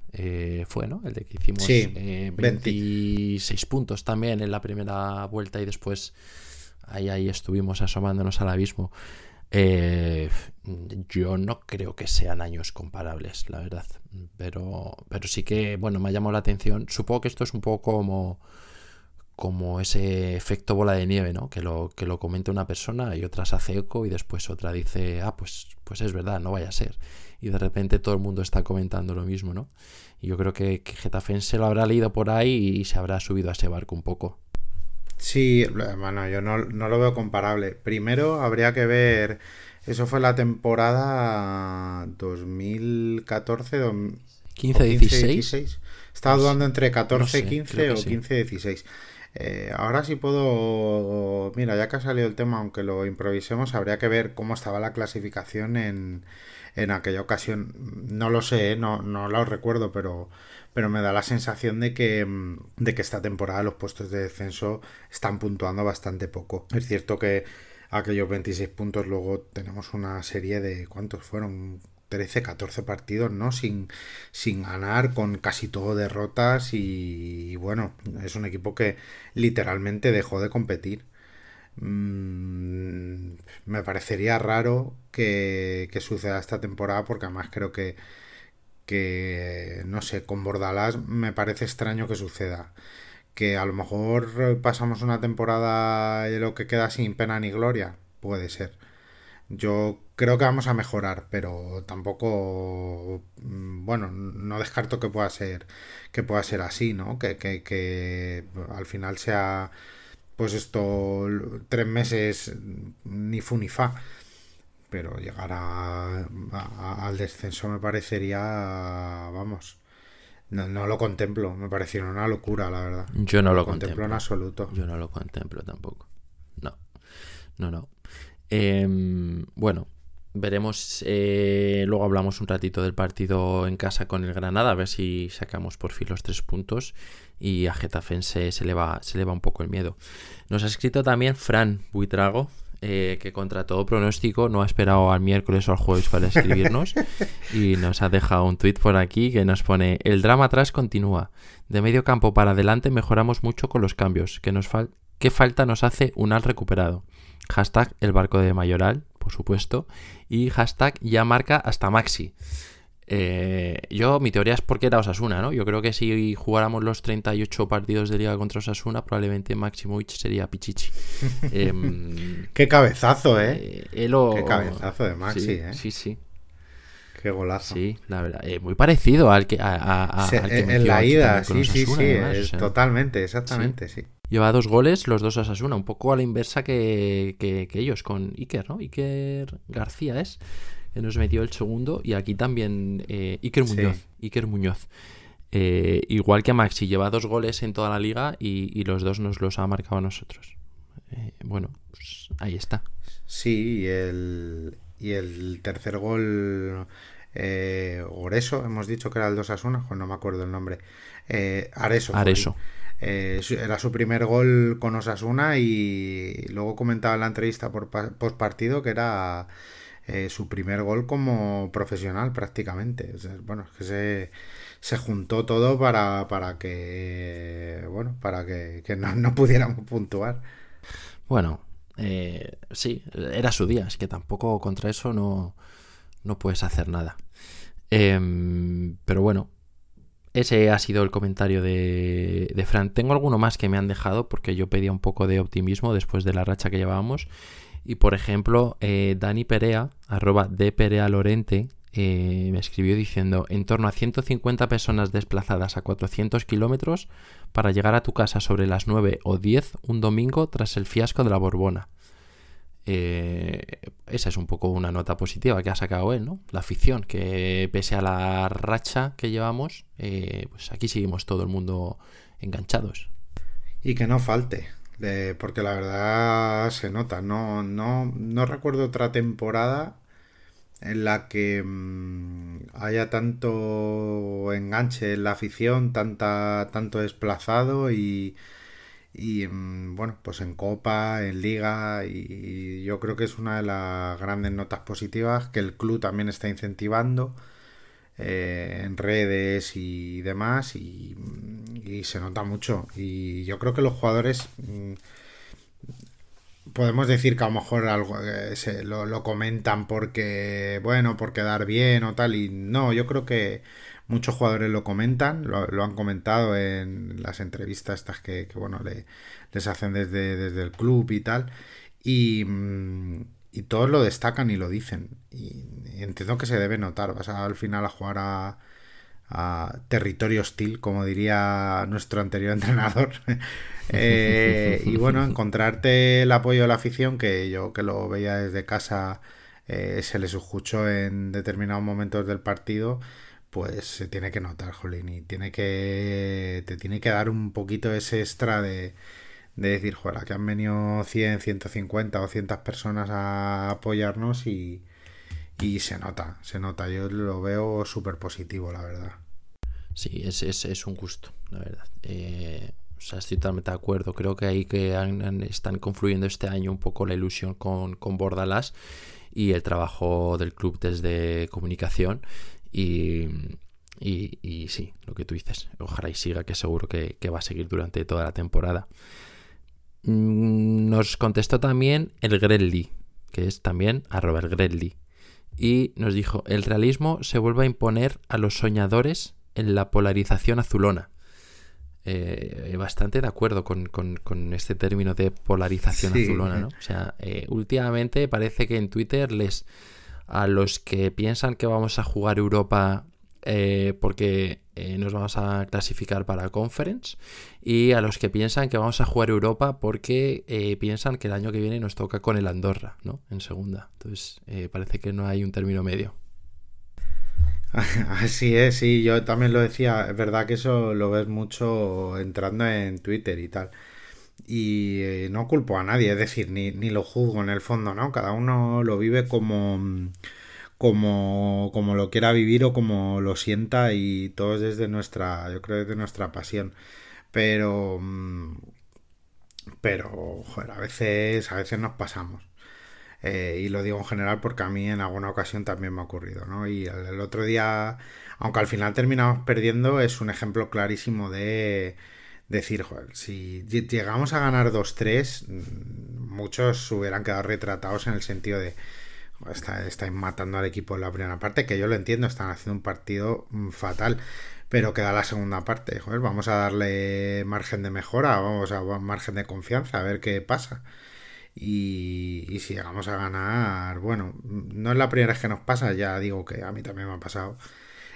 fue, ¿no? El de que hicimos 26 puntos también en la primera vuelta y después ahí, ahí estuvimos asomándonos al abismo. Yo no creo que sean años comparables, la verdad. Pero, pero sí que, bueno, me ha llamado la atención. Supongo que esto es un poco como como ese efecto bola de nieve, ¿no? Que lo, que lo comenta una persona y otra se hace eco y después otra dice, ah, pues, pues es verdad, no vaya a ser. Y de repente todo el mundo está comentando lo mismo, ¿no? Y yo creo que, que Getafense lo habrá leído por ahí y se habrá subido a ese barco un poco. Sí, bueno, yo no, lo veo comparable. Primero habría que ver, eso fue la temporada 2014, 15-16. Estaba dudando entre 14-15 o 15-16. Eh, ahora sí puedo. Mira, ya que ha salido el tema, aunque lo improvisemos, habría que ver cómo estaba la clasificación en, en aquella ocasión. No lo sé, no, no lo recuerdo, pero, pero me da la sensación de que, mm, de que esta temporada los puestos de descenso están puntuando bastante poco. Es cierto que aquellos 26 puntos luego tenemos una serie de. ¿Cuántos fueron? 13, 14 partidos, ¿no? Sin, sin ganar, con casi todo derrotas y, bueno, es un equipo que literalmente dejó de competir. Mm, me parecería raro que, que, suceda esta temporada porque además creo que, que, no sé, con Bordalás me parece extraño que suceda. Que a lo mejor pasamos una temporada de lo que queda sin pena ni gloria, puede ser yo creo que vamos a mejorar, pero tampoco, mm, bueno, no descarto que pueda ser, que pueda ser así, ¿no? Que, que, que al final sea, pues esto, tres meses ni fu ni fa. Pero llegar a, al descenso me parecería, vamos, no, no, lo contemplo, me parecería una locura, la verdad. Yo no lo, contemplo en absoluto. Yo no lo contemplo tampoco. No, no, no. Em, bueno, veremos. Eh, luego hablamos un ratito del partido en casa con el Granada, a ver si sacamos por fin los tres puntos. Y a Getafense se le va, se le va un poco el miedo. Nos ha escrito también Fran Buitrago. eh, que contra todo pronóstico no ha esperado al miércoles o al jueves para escribirnos y nos ha dejado un tweet por aquí que nos pone el drama atrás continúa. De medio campo para adelante mejoramos mucho con los cambios. nos ¿Qué falta nos hace un al recuperado? Hashtag el barco de Mayoral, por supuesto. Y hashtag ya marca hasta Maxi. Eh, yo, mi teoría es porque era Osasuna, ¿no? Yo creo que si jugáramos los 38 partidos de liga contra Osasuna, probablemente Maximovic sería Pichichi. Em, Qué cabezazo, ¿eh? eh Qué cabezazo de Maxi, sí, ¿eh? Sí, sí. Qué golazo. Sí, la verdad. Eh, muy parecido al que. A, en la ida, sí, sí, sí. totalmente, exactamente, sí. Lleva dos goles, los dos Osasuna, un poco a la inversa que, que ellos con Iker, ¿no? Iker García es nos metió el segundo y aquí también eh, Iker Muñoz. Iker Muñoz. Eh, igual que Maxi lleva dos goles en toda la liga y, los dos nos los ha marcado a nosotros. Eh, bueno, pues ahí está. Sí, y el, y el tercer gol, eh, Oreso, hemos dicho que era el 2 Asuna, pues no me acuerdo el nombre. Areso. Areso. era su primer gol con Osasuna y luego comentaba en la entrevista por post partido que era eh, su primer gol como profesional prácticamente. bueno, es que se, se juntó todo para, para que, bueno, para que, no, pudiéramos puntuar. Bueno, eh, sí, era su día, así que tampoco contra eso no, no puedes hacer nada. Em, pero bueno, ese ha sido el comentario de, de, Fran. Tengo alguno más que me han dejado porque yo pedía un poco de optimismo después de la racha que llevábamos. Y por ejemplo, eh, Dani Perea, arroba de Perea Lorente, eh, me escribió diciendo, en torno a 150 personas desplazadas a 400 kilómetros para llegar a tu casa sobre las 9 o 10 un domingo tras el fiasco de la Borbona. Eh, esa es un poco una nota positiva que ha sacado él, ¿no? La afición, que pese a la racha que llevamos, pues aquí seguimos todo el mundo enganchados. Y que no falte, porque la verdad se nota. No, no, no recuerdo otra temporada en la que mm, haya tanto enganche en la afición, tanta, tanto desplazado y, y mm, bueno, pues en Copa, en Liga y, yo creo que es una de las grandes notas positivas que el club también está incentivando eh, en redes y demás y, se nota mucho. Y yo creo que los jugadores mm, podemos decir que a lo mejor algo eh, se, lo, comentan porque bueno por quedar bien o tal y no yo creo que muchos jugadores lo comentan lo, han comentado en las entrevistas estas que, bueno le, les hacen desde, desde el club y tal. Y, mm, y todos lo destacan y lo dicen. Y, entiendo que se debe notar. Vas al final a jugar a, territorio hostil, como diría nuestro anterior entrenador. Eh, y bueno, encontrarte el apoyo de la afición, que yo que lo veía desde casa, eh, se les escuchó en determinados momentos del partido, pues se tiene que notar, Jolín, y tiene que, te tiene que dar un poquito ese extra de, de decir, joder, que han venido 100, 150 o 200 personas a apoyarnos y, y se nota, se nota. Yo lo veo súper positivo, la verdad. Sí, es, es, es, un gusto, la verdad. Eh, o sea, estoy totalmente de acuerdo. Creo que ahí que están confluyendo este año un poco la ilusión con, con Bordalas y el trabajo del club desde comunicación. Y, y, y, sí, lo que tú dices. Ojalá y siga, que seguro que, que va a seguir durante toda la temporada. Mm, nos contestó también el Grelly, que es también arroba el Y nos dijo, el realismo se vuelve a imponer a los soñadores en la polarización azulona. Eh, bastante de acuerdo con, este término de polarización azulona, ¿no? O sea, eh, últimamente parece que en Twitter les a los que piensan que vamos a jugar Europa eh, porque eh, nos vamos a clasificar para Conference y a los que piensan que vamos a jugar Europa porque eh, piensan que el año que viene nos toca con el Andorra, ¿no? En segunda. Entonces parece que no hay un término medio. Así es, sí, yo también lo decía, es verdad que eso lo ves mucho entrando en Twitter y tal. Y no culpo a nadie, es decir, ni, ni lo juzgo en el fondo, ¿no? Cada uno lo vive como como, como lo quiera vivir o como lo sienta y todo es desde nuestra, yo creo desde nuestra pasión. Pero, mm, pero, joder, a veces, a veces nos pasamos. Eh, y lo digo en general porque a mí en alguna ocasión también me ha ocurrido, ¿no? Y el, otro día, aunque al final terminamos perdiendo, es un ejemplo clarísimo de decir, joder, si llegamos a ganar 2-3, mm, muchos hubieran quedado retratados en el sentido de, estáis matando al equipo en la primera parte, que yo lo entiendo, están haciendo un partido mm, fatal, pero queda la segunda parte, joder, vamos a darle margen de mejora, vamos a margen de confianza, a ver qué pasa. Y, si llegamos a ganar, bueno, no es la primera vez que nos pasa, ya digo que a mí también me ha pasado.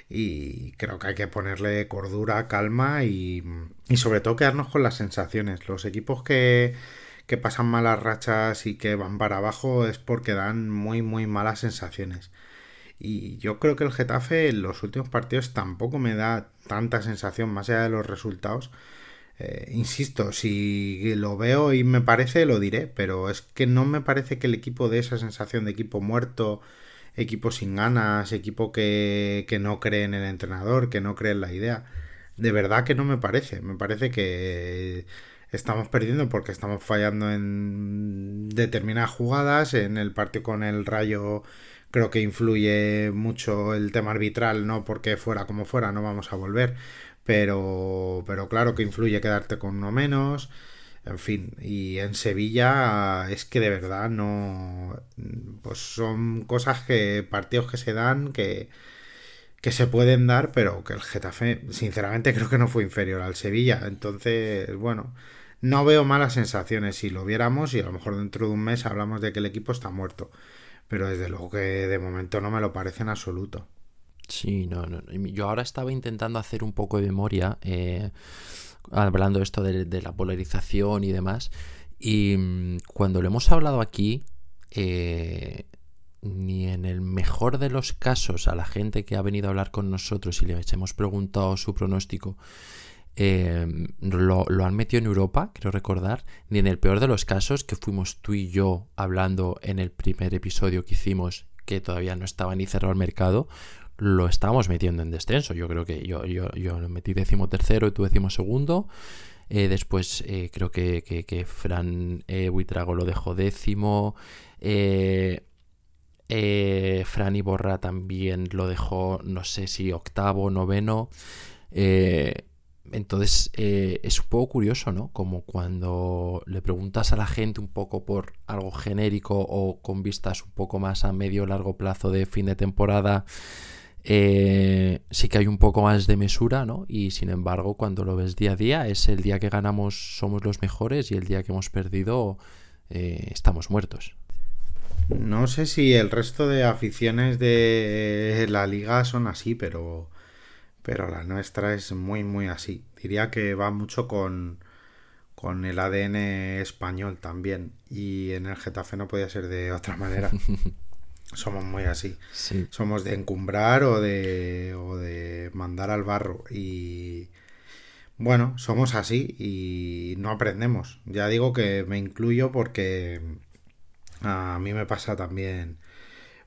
Y creo que hay que ponerle cordura, calma y, y sobre todo quedarnos con las sensaciones. Los equipos que, que pasan malas rachas y que van para abajo es porque dan muy, muy malas sensaciones. Y yo creo que el Getafe en los últimos partidos tampoco me da tanta sensación, más allá de los resultados. Eh, insisto, si lo veo y me parece, lo diré, pero es que no me parece que el equipo dé esa sensación de equipo muerto, equipo sin ganas, equipo que, que no cree en el entrenador, que no cree en la idea. De verdad que no me parece. Me parece que estamos perdiendo porque estamos fallando en determinadas jugadas. En el partido con el Rayo creo que influye mucho el tema arbitral, no porque fuera como fuera, no vamos a volver pero, pero claro que influye quedarte con uno menos. En fin, y en Sevilla es que de verdad no. Pues son cosas que. partidos que se dan que. que se pueden dar, pero que el Getafe, sinceramente, creo que no fue inferior al Sevilla. Entonces, bueno, no veo malas sensaciones. Si lo viéramos, y a lo mejor dentro de un mes hablamos de que el equipo está muerto. Pero desde luego que de momento no me lo parece en absoluto. Sí, no, no. Yo ahora estaba intentando hacer un poco de memoria, eh, hablando de esto de, la polarización y demás. Y mm, cuando lo hemos hablado aquí, eh, ni en el mejor de los casos a la gente que ha venido a hablar con nosotros y les hemos preguntado su pronóstico, eh, lo, lo, han metido en Europa, quiero recordar, ni en el peor de los casos que fuimos tú y yo hablando en el primer episodio que hicimos, que todavía no estaba ni cerrado el mercado, lo estábamos metiendo en descenso. Yo creo que yo, yo, yo lo metí tercero y tú decimos segundo. Eh, después eh, creo que, que, Fran eh, Buitrago lo dejó décimo. Eh, Fran Iborra también lo dejó, no sé si octavo, noveno. Entonces es un poco curioso, ¿no? Como cuando le preguntas a la gente un poco por algo genérico o con vistas un poco más a medio o largo plazo de fin de temporada eh, sí que hay un poco más de mesura, ¿no? Y sin embargo, cuando lo ves día a día, es el día que ganamos somos los mejores y el día que hemos perdido eh, estamos muertos. No sé si el resto de aficiones de la liga son así, pero, pero la nuestra es muy, muy así. Diría que va mucho con, con el ADN español también. Y en el Getafe no podía ser de otra manera. somos muy así. Somos de encumbrar o de, o de mandar al barro. Y bueno, somos así y no aprendemos. Ya digo que me incluyo porque a mí me pasa también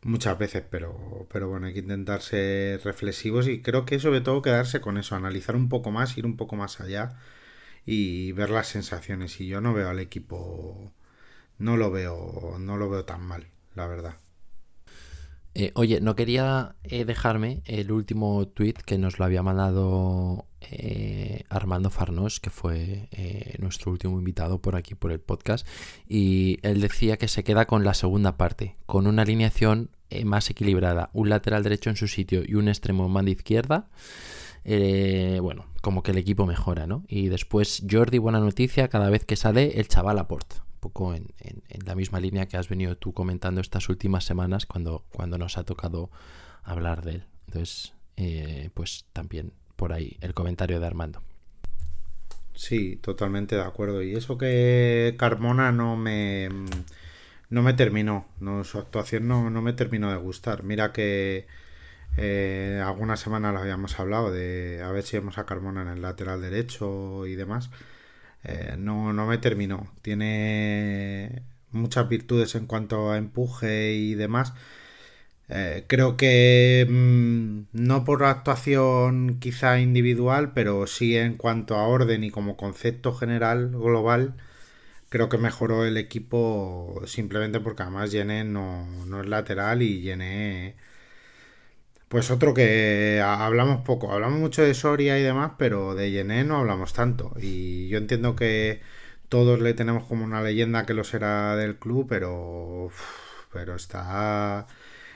muchas veces, pero, pero bueno, hay que intentar ser reflexivos y creo que sobre todo quedarse con eso, analizar un poco más, ir un poco más allá y ver las sensaciones. Y yo no veo al equipo, no lo veo, no lo veo tan mal, la verdad. Eh, oye, no quería eh, dejarme el último tweet que nos lo había mandado eh, Armando Farnos, que fue nuestro último invitado por aquí por el podcast. Y él decía que se queda con la segunda parte, con una alineación más equilibrada, un lateral derecho en su sitio y un extremo en banda izquierda. bueno, como que el equipo mejora, ¿no? Y después Jordi, buena noticia, cada vez que sale el chaval aporta poco en, la misma línea que has venido tú comentando estas últimas semanas cuando, cuando nos ha tocado hablar de él. Entonces, eh, pues también por ahí el comentario de Armando. Sí, totalmente de acuerdo. Y eso que Carmona no me no me terminó, no, su actuación no, no me terminó de gustar. Mira que eh, algunas semanas lo habíamos hablado de a ver si vemos a Carmona en el lateral derecho y demás. Eh, no, no me terminó. Tiene muchas virtudes en cuanto a empuje y demás. Eh, creo que mm, no por actuación quizá individual, pero sí en cuanto a orden y como concepto general global, creo que mejoró el equipo simplemente porque además Yené no, no es lateral y Yené pues otro que hablamos poco, hablamos mucho de Soria y demás, pero de Yené no hablamos tanto. Y yo entiendo que todos le tenemos como una leyenda que lo será del club, pero, pero está,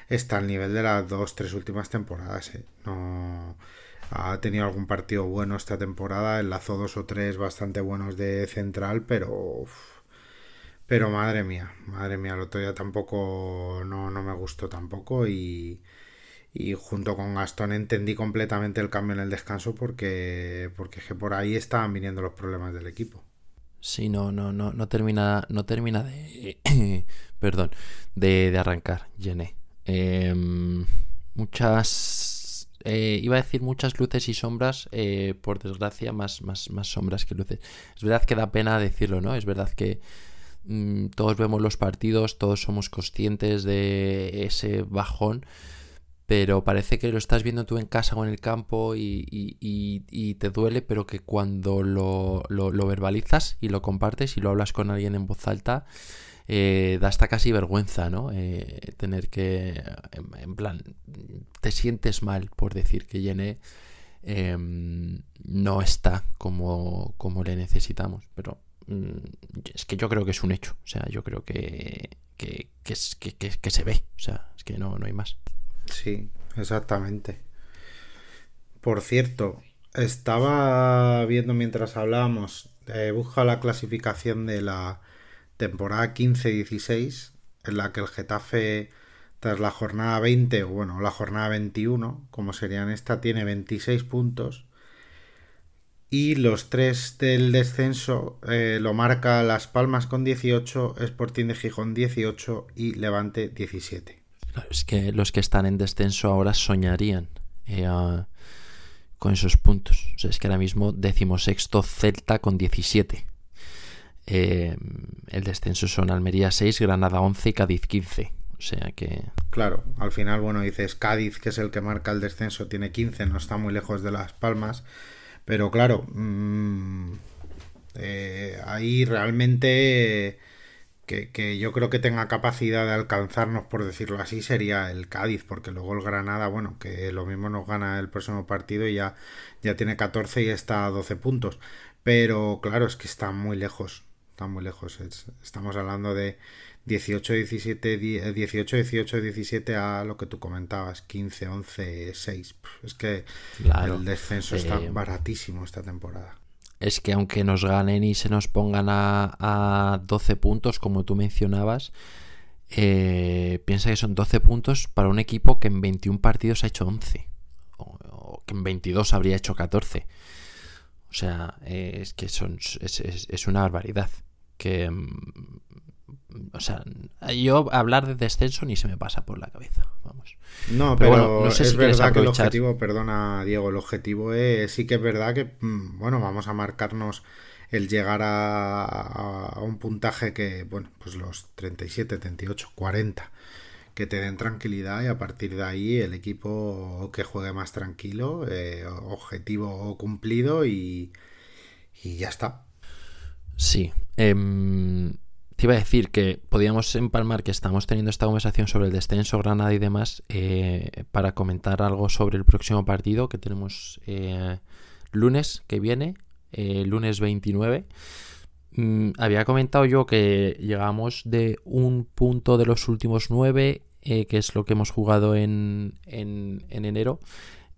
está al nivel de las dos, tres últimas temporadas. ¿eh? No ha tenido algún partido bueno esta temporada, enlazó dos o tres bastante buenos de central, pero pero madre mía, madre mía, el otro día tampoco no, no me gustó tampoco y, y junto con Gastón entendí completamente el cambio en el descanso porque porque que por ahí estaban viniendo los problemas del equipo. Sí, no, no, no, no termina, no termina de, perdón, de, de arrancar, Jenny. Em, muchas, eh, iba a decir muchas luces y sombras, eh, por desgracia, más, más, más sombras que luces. Es verdad que da pena decirlo, ¿no? Es verdad que mm, todos vemos los partidos, todos somos conscientes de ese bajón pero parece que lo estás viendo tú en casa o en el campo y, te duele, pero que cuando lo, verbalizas y lo compartes y lo hablas con alguien en voz alta, eh, da hasta casi vergüenza, ¿no? Eh, tener que, en, plan, te sientes mal por decir que Yene em, no está como, como le necesitamos, pero mm, es que yo creo que es un hecho, o sea, yo creo que, que, que se ve, o sea, es que no, no hay más. Sí, exactamente. Por cierto, estaba viendo mientras hablábamos, eh, busca la clasificación de la temporada 15-16, en la que el Getafe, tras la jornada 20, o bueno, la jornada 21, como serían esta, tiene 26 puntos. Y los tres del descenso eh, lo marca Las Palmas con 18, Sporting de Gijón 18 y Levante 17 es que los que están en descenso ahora soñarían eh, con esos puntos. O sea, es que ahora mismo decimosexto Celta con 17. Eh, el descenso son Almería 6, Granada 11 y Cádiz 15. O sea que... Claro, al final, bueno, dices Cádiz, que es el que marca el descenso, tiene 15, no está muy lejos de Las Palmas. Pero claro, mm, eh, ahí realmente que, yo creo que tenga capacidad de alcanzarnos, por decirlo así, sería el Cádiz, porque luego el Granada, bueno, que lo mismo nos gana el próximo partido y ya, ya tiene 14 y está a 12 puntos. Pero claro, es que está muy lejos, está muy lejos. estamos hablando de 18, 17, 18, 18, 17 a lo que tú comentabas, 15, 11, 6. Es que el descenso está eh, baratísimo esta temporada es que aunque nos ganen y se nos pongan a, 12 puntos, como tú mencionabas, eh, piensa que son 12 puntos para un equipo que en 21 partidos ha hecho 11, o, que en 22 habría hecho 14. O sea, es que son, es, es una barbaridad. Que mm, o sea, yo hablar de descenso ni se me pasa por la cabeza. Vamos. No, pero, no sé es verdad que el objetivo, perdona Diego, el objetivo es, sí que es verdad que, mm, bueno, vamos a marcarnos el llegar a, un puntaje que, bueno, pues los 37, 38, 40, que te den tranquilidad y a partir de ahí el equipo que juegue más tranquilo, eh, objetivo cumplido y, y ya está. Sí. Eh, te iba a decir que podíamos empalmar que estamos teniendo esta conversación sobre el descenso, Granada y demás, eh, para comentar algo sobre el próximo partido que tenemos eh, lunes que viene, eh, lunes 29. Mm, había comentado yo que llegamos de un punto de los últimos nueve, que es lo que hemos jugado en, en enero.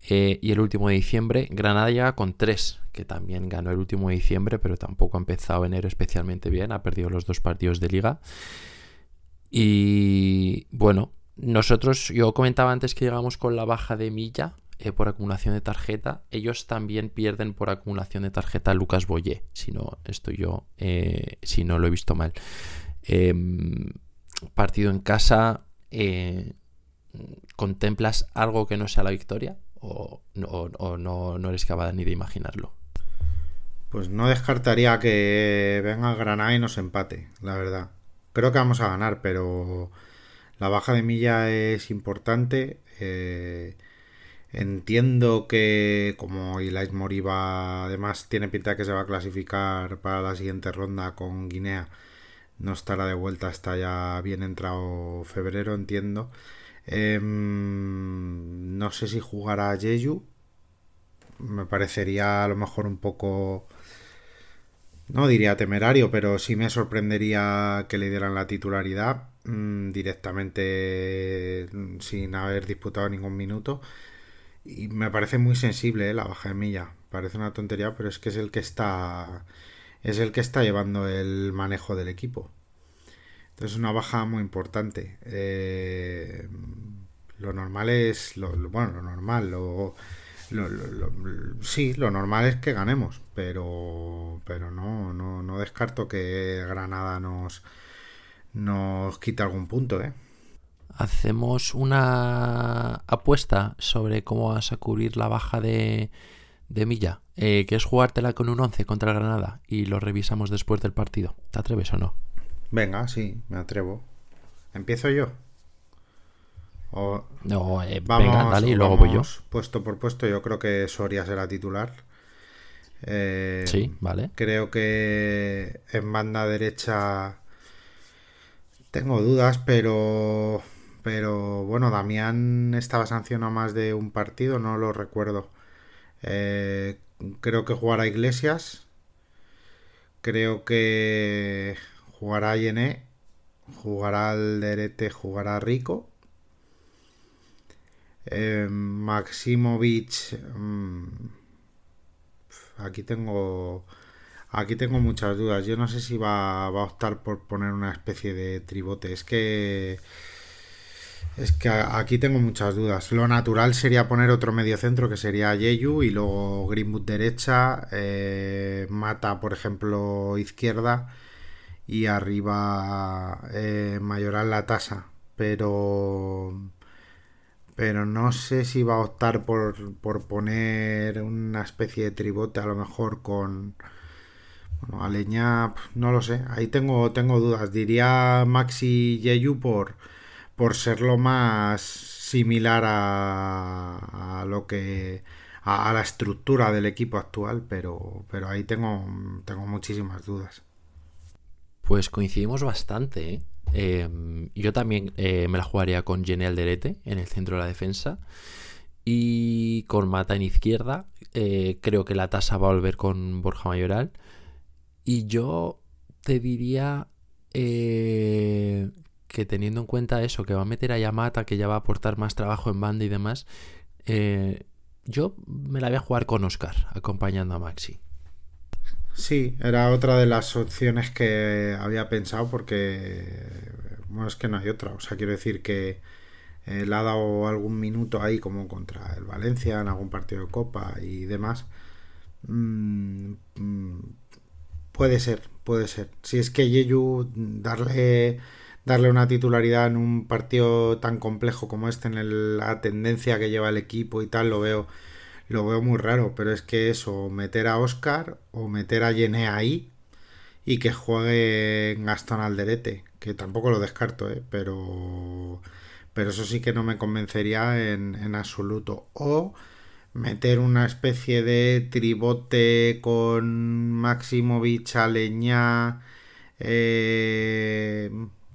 Eh, y el último de diciembre, Granada llega con 3, que también ganó el último de diciembre, pero tampoco ha empezado enero especialmente bien, ha perdido los dos partidos de liga. Y bueno, nosotros, yo comentaba antes que llegamos con la baja de milla eh, por acumulación de tarjeta, ellos también pierden por acumulación de tarjeta a Lucas Boyé, si no estoy yo, eh, si no lo he visto mal. Em, partido en casa, ¿contemplas algo que no sea la victoria? O, no, no eres capaz ni de imaginarlo? Pues no descartaría que venga Granada y nos empate, la verdad. Creo que vamos a ganar, pero la baja de milla es importante. Eh, entiendo que como Ilais Moriba además tiene pinta que se va a clasificar para la siguiente ronda con Guinea, no estará de vuelta hasta ya bien entrado febrero, entiendo. Em, no sé si jugará Jeju. Me parecería a lo mejor un poco no diría temerario, pero sí me sorprendería que le dieran la titularidad mm, directamente mm, sin haber disputado ningún minuto. Y me parece muy sensible eh, la baja de milla. Parece una tontería, pero es que es el que está. Es el que está llevando el manejo del equipo. Es una baja muy importante. Eh, lo normal es. Lo, bueno, lo normal. Lo, sí, lo normal es que ganemos, pero, pero no, no, no descarto que Granada nos, nos quite algún punto, ¿eh? Hacemos una apuesta sobre cómo vas a cubrir la baja de, de Milla. Eh, que es jugártela con un 11 contra Granada y lo revisamos después del partido. ¿Te atreves o no? Venga, sí, me atrevo. ¿Empiezo yo? no, eh, venga, dale y luego voy yo. Puesto por puesto, yo creo que Soria será titular. Eh, sí, vale. Creo que en banda derecha tengo dudas, pero pero bueno, Damián estaba sancionado más de un partido, no lo recuerdo. Eh, creo que jugará Iglesias. Creo que jugará Yené. Jugará Alderete, jugará Rico. Eh, Maximovic. Mm, aquí tengo. Aquí tengo muchas dudas. Yo no sé si va, a optar por poner una especie de tribote. Es que. Es que aquí tengo muchas dudas. Lo natural sería poner otro medio centro que sería Yeyu y luego Greenwood derecha, eh, Mata, por ejemplo, izquierda y arriba eh, Mayoral la tasa. Pero pero no sé si va a optar por, poner una especie de tribote a lo mejor con bueno, no lo sé, ahí tengo, tengo dudas. Diría Maxi Yeyu por, por ser lo más similar a, a lo que a, la estructura del equipo actual, pero, pero ahí tengo, tengo muchísimas dudas. Pues coincidimos bastante, ¿eh? Em, yo también eh, me la jugaría con Jenny Alderete en el centro de la defensa. Y con Mata en izquierda. Eh, creo que la tasa va a volver con Borja Mayoral. Y yo te diría eh, que teniendo en cuenta eso, que va a meter a Yamata, que ya va a aportar más trabajo en banda y demás, yo me la voy a jugar con Oscar, acompañando a Maxi. Sí, era otra de las opciones que había pensado porque, bueno, es que no hay otra. O sea, quiero decir que eh, le ha dado algún minuto ahí como contra el Valencia en algún partido de Copa y demás. Mm, mm, puede ser, puede ser. Si es que Yeyu darle darle una titularidad en un partido tan complejo como este, en la tendencia que lleva el equipo y tal, lo veo lo veo muy raro, pero es que eso, meter a Oscar o meter a Yené ahí y que juegue Gastón Alderete, que tampoco lo descarto, ¿eh? pero, pero eso sí que no me convencería en, en absoluto. O meter una especie de tribote con Maximovic, Aleñá, eh,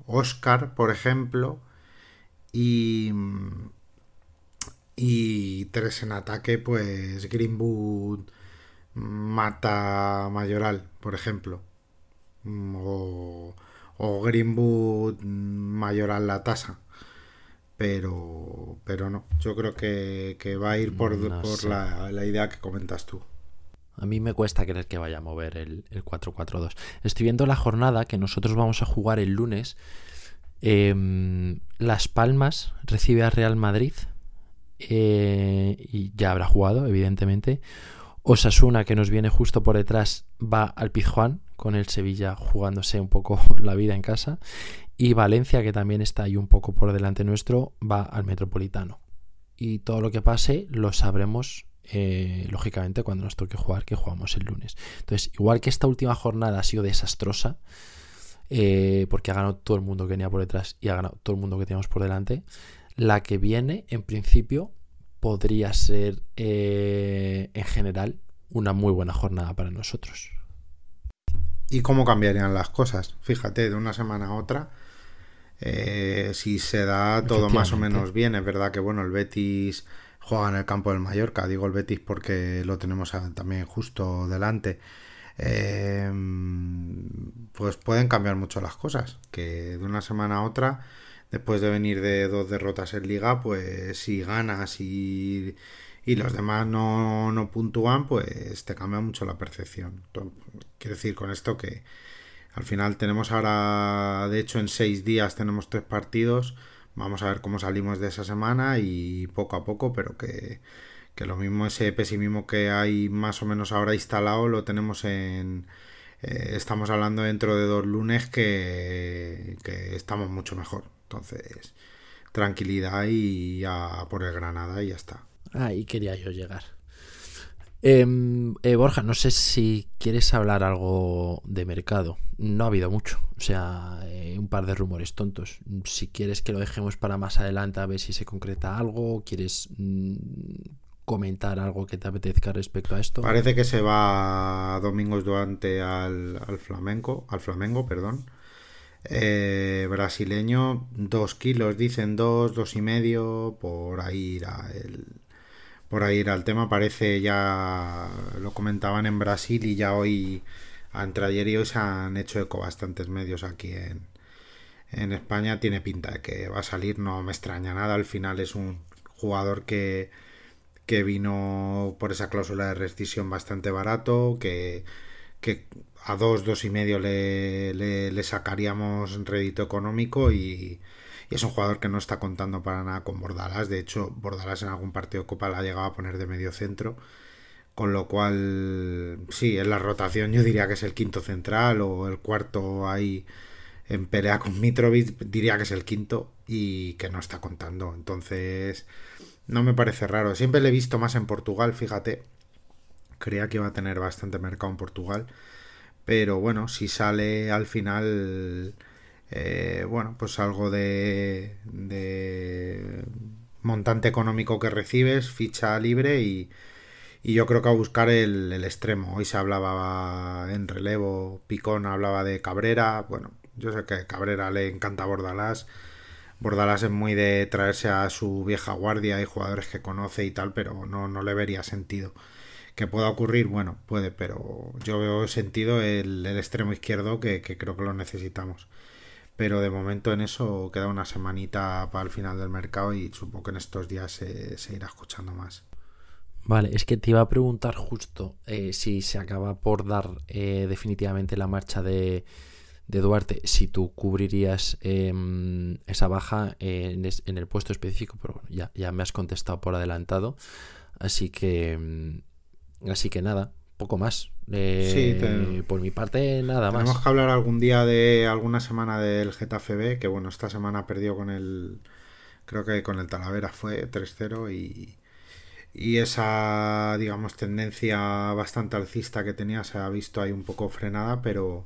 Oscar, por ejemplo, y, y tres en ataque, pues Greenwood mata Mayoral, por ejemplo. Mm, o, o Greenwood Mayoral la tasa. Pero, pero no, yo creo que, va a ir por, por la, idea que comentas tú. A mí me cuesta creer que vaya a mover el, el 4-4-2. Estoy viendo la jornada que nosotros vamos a jugar el lunes. Em, Las Palmas recibe a Real Madrid eh, y ya habrá jugado, evidentemente. Osasuna, que nos viene justo por detrás, va al Pizjuán, con el Sevilla jugándose un poco la vida en casa. Y Valencia, que también está ahí un poco por delante nuestro, va al Metropolitano. Y todo lo que pase lo sabremos, eh, lógicamente, cuando nos toque jugar, que jugamos el lunes. Entonces, igual que esta última jornada ha sido desastrosa, eh, porque ha ganado todo el mundo que venía por detrás y ha ganado todo el mundo que teníamos por delante, la que viene, en principio, podría ser eh, en general una muy buena jornada para nosotros. y cómo cambiarían las cosas. Fíjate, de una semana a otra, eh, si se da todo más o menos bien, es verdad que bueno, el Betis juega en el campo del Mallorca, digo el Betis porque lo tenemos también justo delante. Eh, pues pueden cambiar mucho las cosas, que de una semana a otra, después de venir de dos derrotas en liga, pues si ganas y y los demás no, no puntúan, pues te cambia mucho la percepción. Quiero decir con esto que al final tenemos ahora, de hecho en seis días tenemos tres partidos, vamos a ver cómo salimos de esa semana y poco a poco, pero que, que lo mismo ese pesimismo que hay más o menos ahora instalado lo tenemos en... Eh, estamos hablando dentro de dos lunes que, que estamos mucho mejor. Entonces, tranquilidad y a por el Granada y ya está. Ahí quería yo llegar. Em, eh, Borja, no sé si quieres hablar algo de mercado. No ha habido mucho, o sea, eh, un par de rumores tontos. Si quieres que lo dejemos para más adelante a ver si se concreta algo, quieres mm, comentar algo que te apetezca respecto a esto. Parece que se va Domingos Duante al, al Flamenco, al Flamengo, perdón. Eh, brasileño, dos kilos, dicen dos, dos y medio, por ahí irá el, por ahí ir al tema. Parece ya lo comentaban en Brasil y ya hoy, entre ayer y hoy, se han hecho eco bastantes medios aquí en, en España. Tiene pinta de que va a salir, no me extraña nada. Al final es un jugador que, que vino por esa cláusula de rescisión bastante barato, que, que a dos, dos y medio le, le, sacaríamos rédito económico y y es un jugador que no está contando para nada con Bordalas. De hecho, Bordalas en algún partido de Copa la ha llegado a poner de medio centro. Con lo cual, sí, en la rotación yo diría que es el quinto central o el cuarto ahí en pelea con Mitrovic, diría que es el quinto y que no está contando. Entonces, no me parece raro. Siempre le he visto más en Portugal, fíjate. Creía que iba a tener bastante mercado en Portugal. Pero bueno, si sale al final eh, bueno, pues algo de, montante económico que recibes, ficha libre y, yo creo que a buscar el, extremo. Hoy se hablaba en relevo, Picón hablaba de Cabrera, bueno, yo sé que a Cabrera le encanta Bordalás. Bordalás es muy de traerse a su vieja guardia y jugadores que conoce y tal, pero no, no le vería sentido. Que pueda ocurrir, bueno, puede, pero yo veo sentido el, extremo izquierdo que creo que lo necesitamos. Pero de momento en eso queda una semanita para el final del mercado y supongo que en estos días se, irá escuchando más. Vale, es que te iba a preguntar justo eh, si se acaba por dar eh, definitivamente la marcha de, Duarte, si tú cubrirías em, esa baja en, el puesto específico, pero ya, ya me has contestado por adelantado. Así que, em, así que nada, poco más. Eh, por mi parte, nada más. Tenemos que hablar algún día de alguna semana del Getafe B, que bueno, esta semana perdió con el. Creo que con el Talavera fue 3-0 y. Y esa, digamos, tendencia bastante alcista que tenía se ha visto ahí un poco frenada, pero,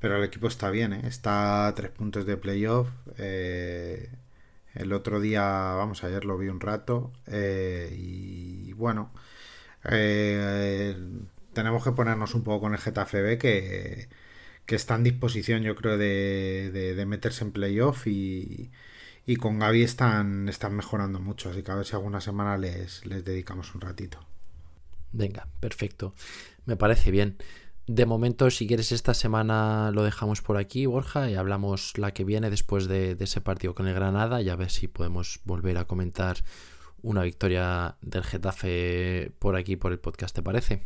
pero el equipo está bien, ¿eh? está a tres puntos de playoff. Eh, el otro día, vamos, ayer lo vi un rato y bueno, eh, tenemos que ponernos un poco con el Getafe B que, está en disposición yo creo de, meterse en playoff y, con Gaby están, mejorando mucho, así que a ver si alguna semana les, dedicamos un ratito. Venga, perfecto. Me parece bien. De momento, si quieres, esta semana lo dejamos por aquí, Borja, y hablamos la que viene después de, de ese partido con el Granada y a ver si podemos volver a comentar una victoria del Getafe por aquí, por el podcast, ¿te parece?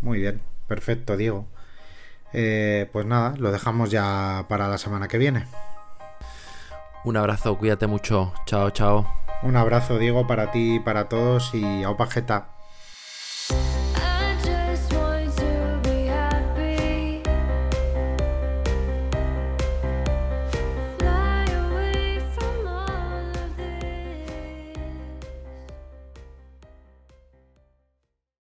Muy bien, perfecto, Diego. Eh, pues nada, lo dejamos ya para la semana que viene. Un abrazo, cuídate mucho. Chao, chao. Un abrazo, Diego, para ti y para todos y a Opageta.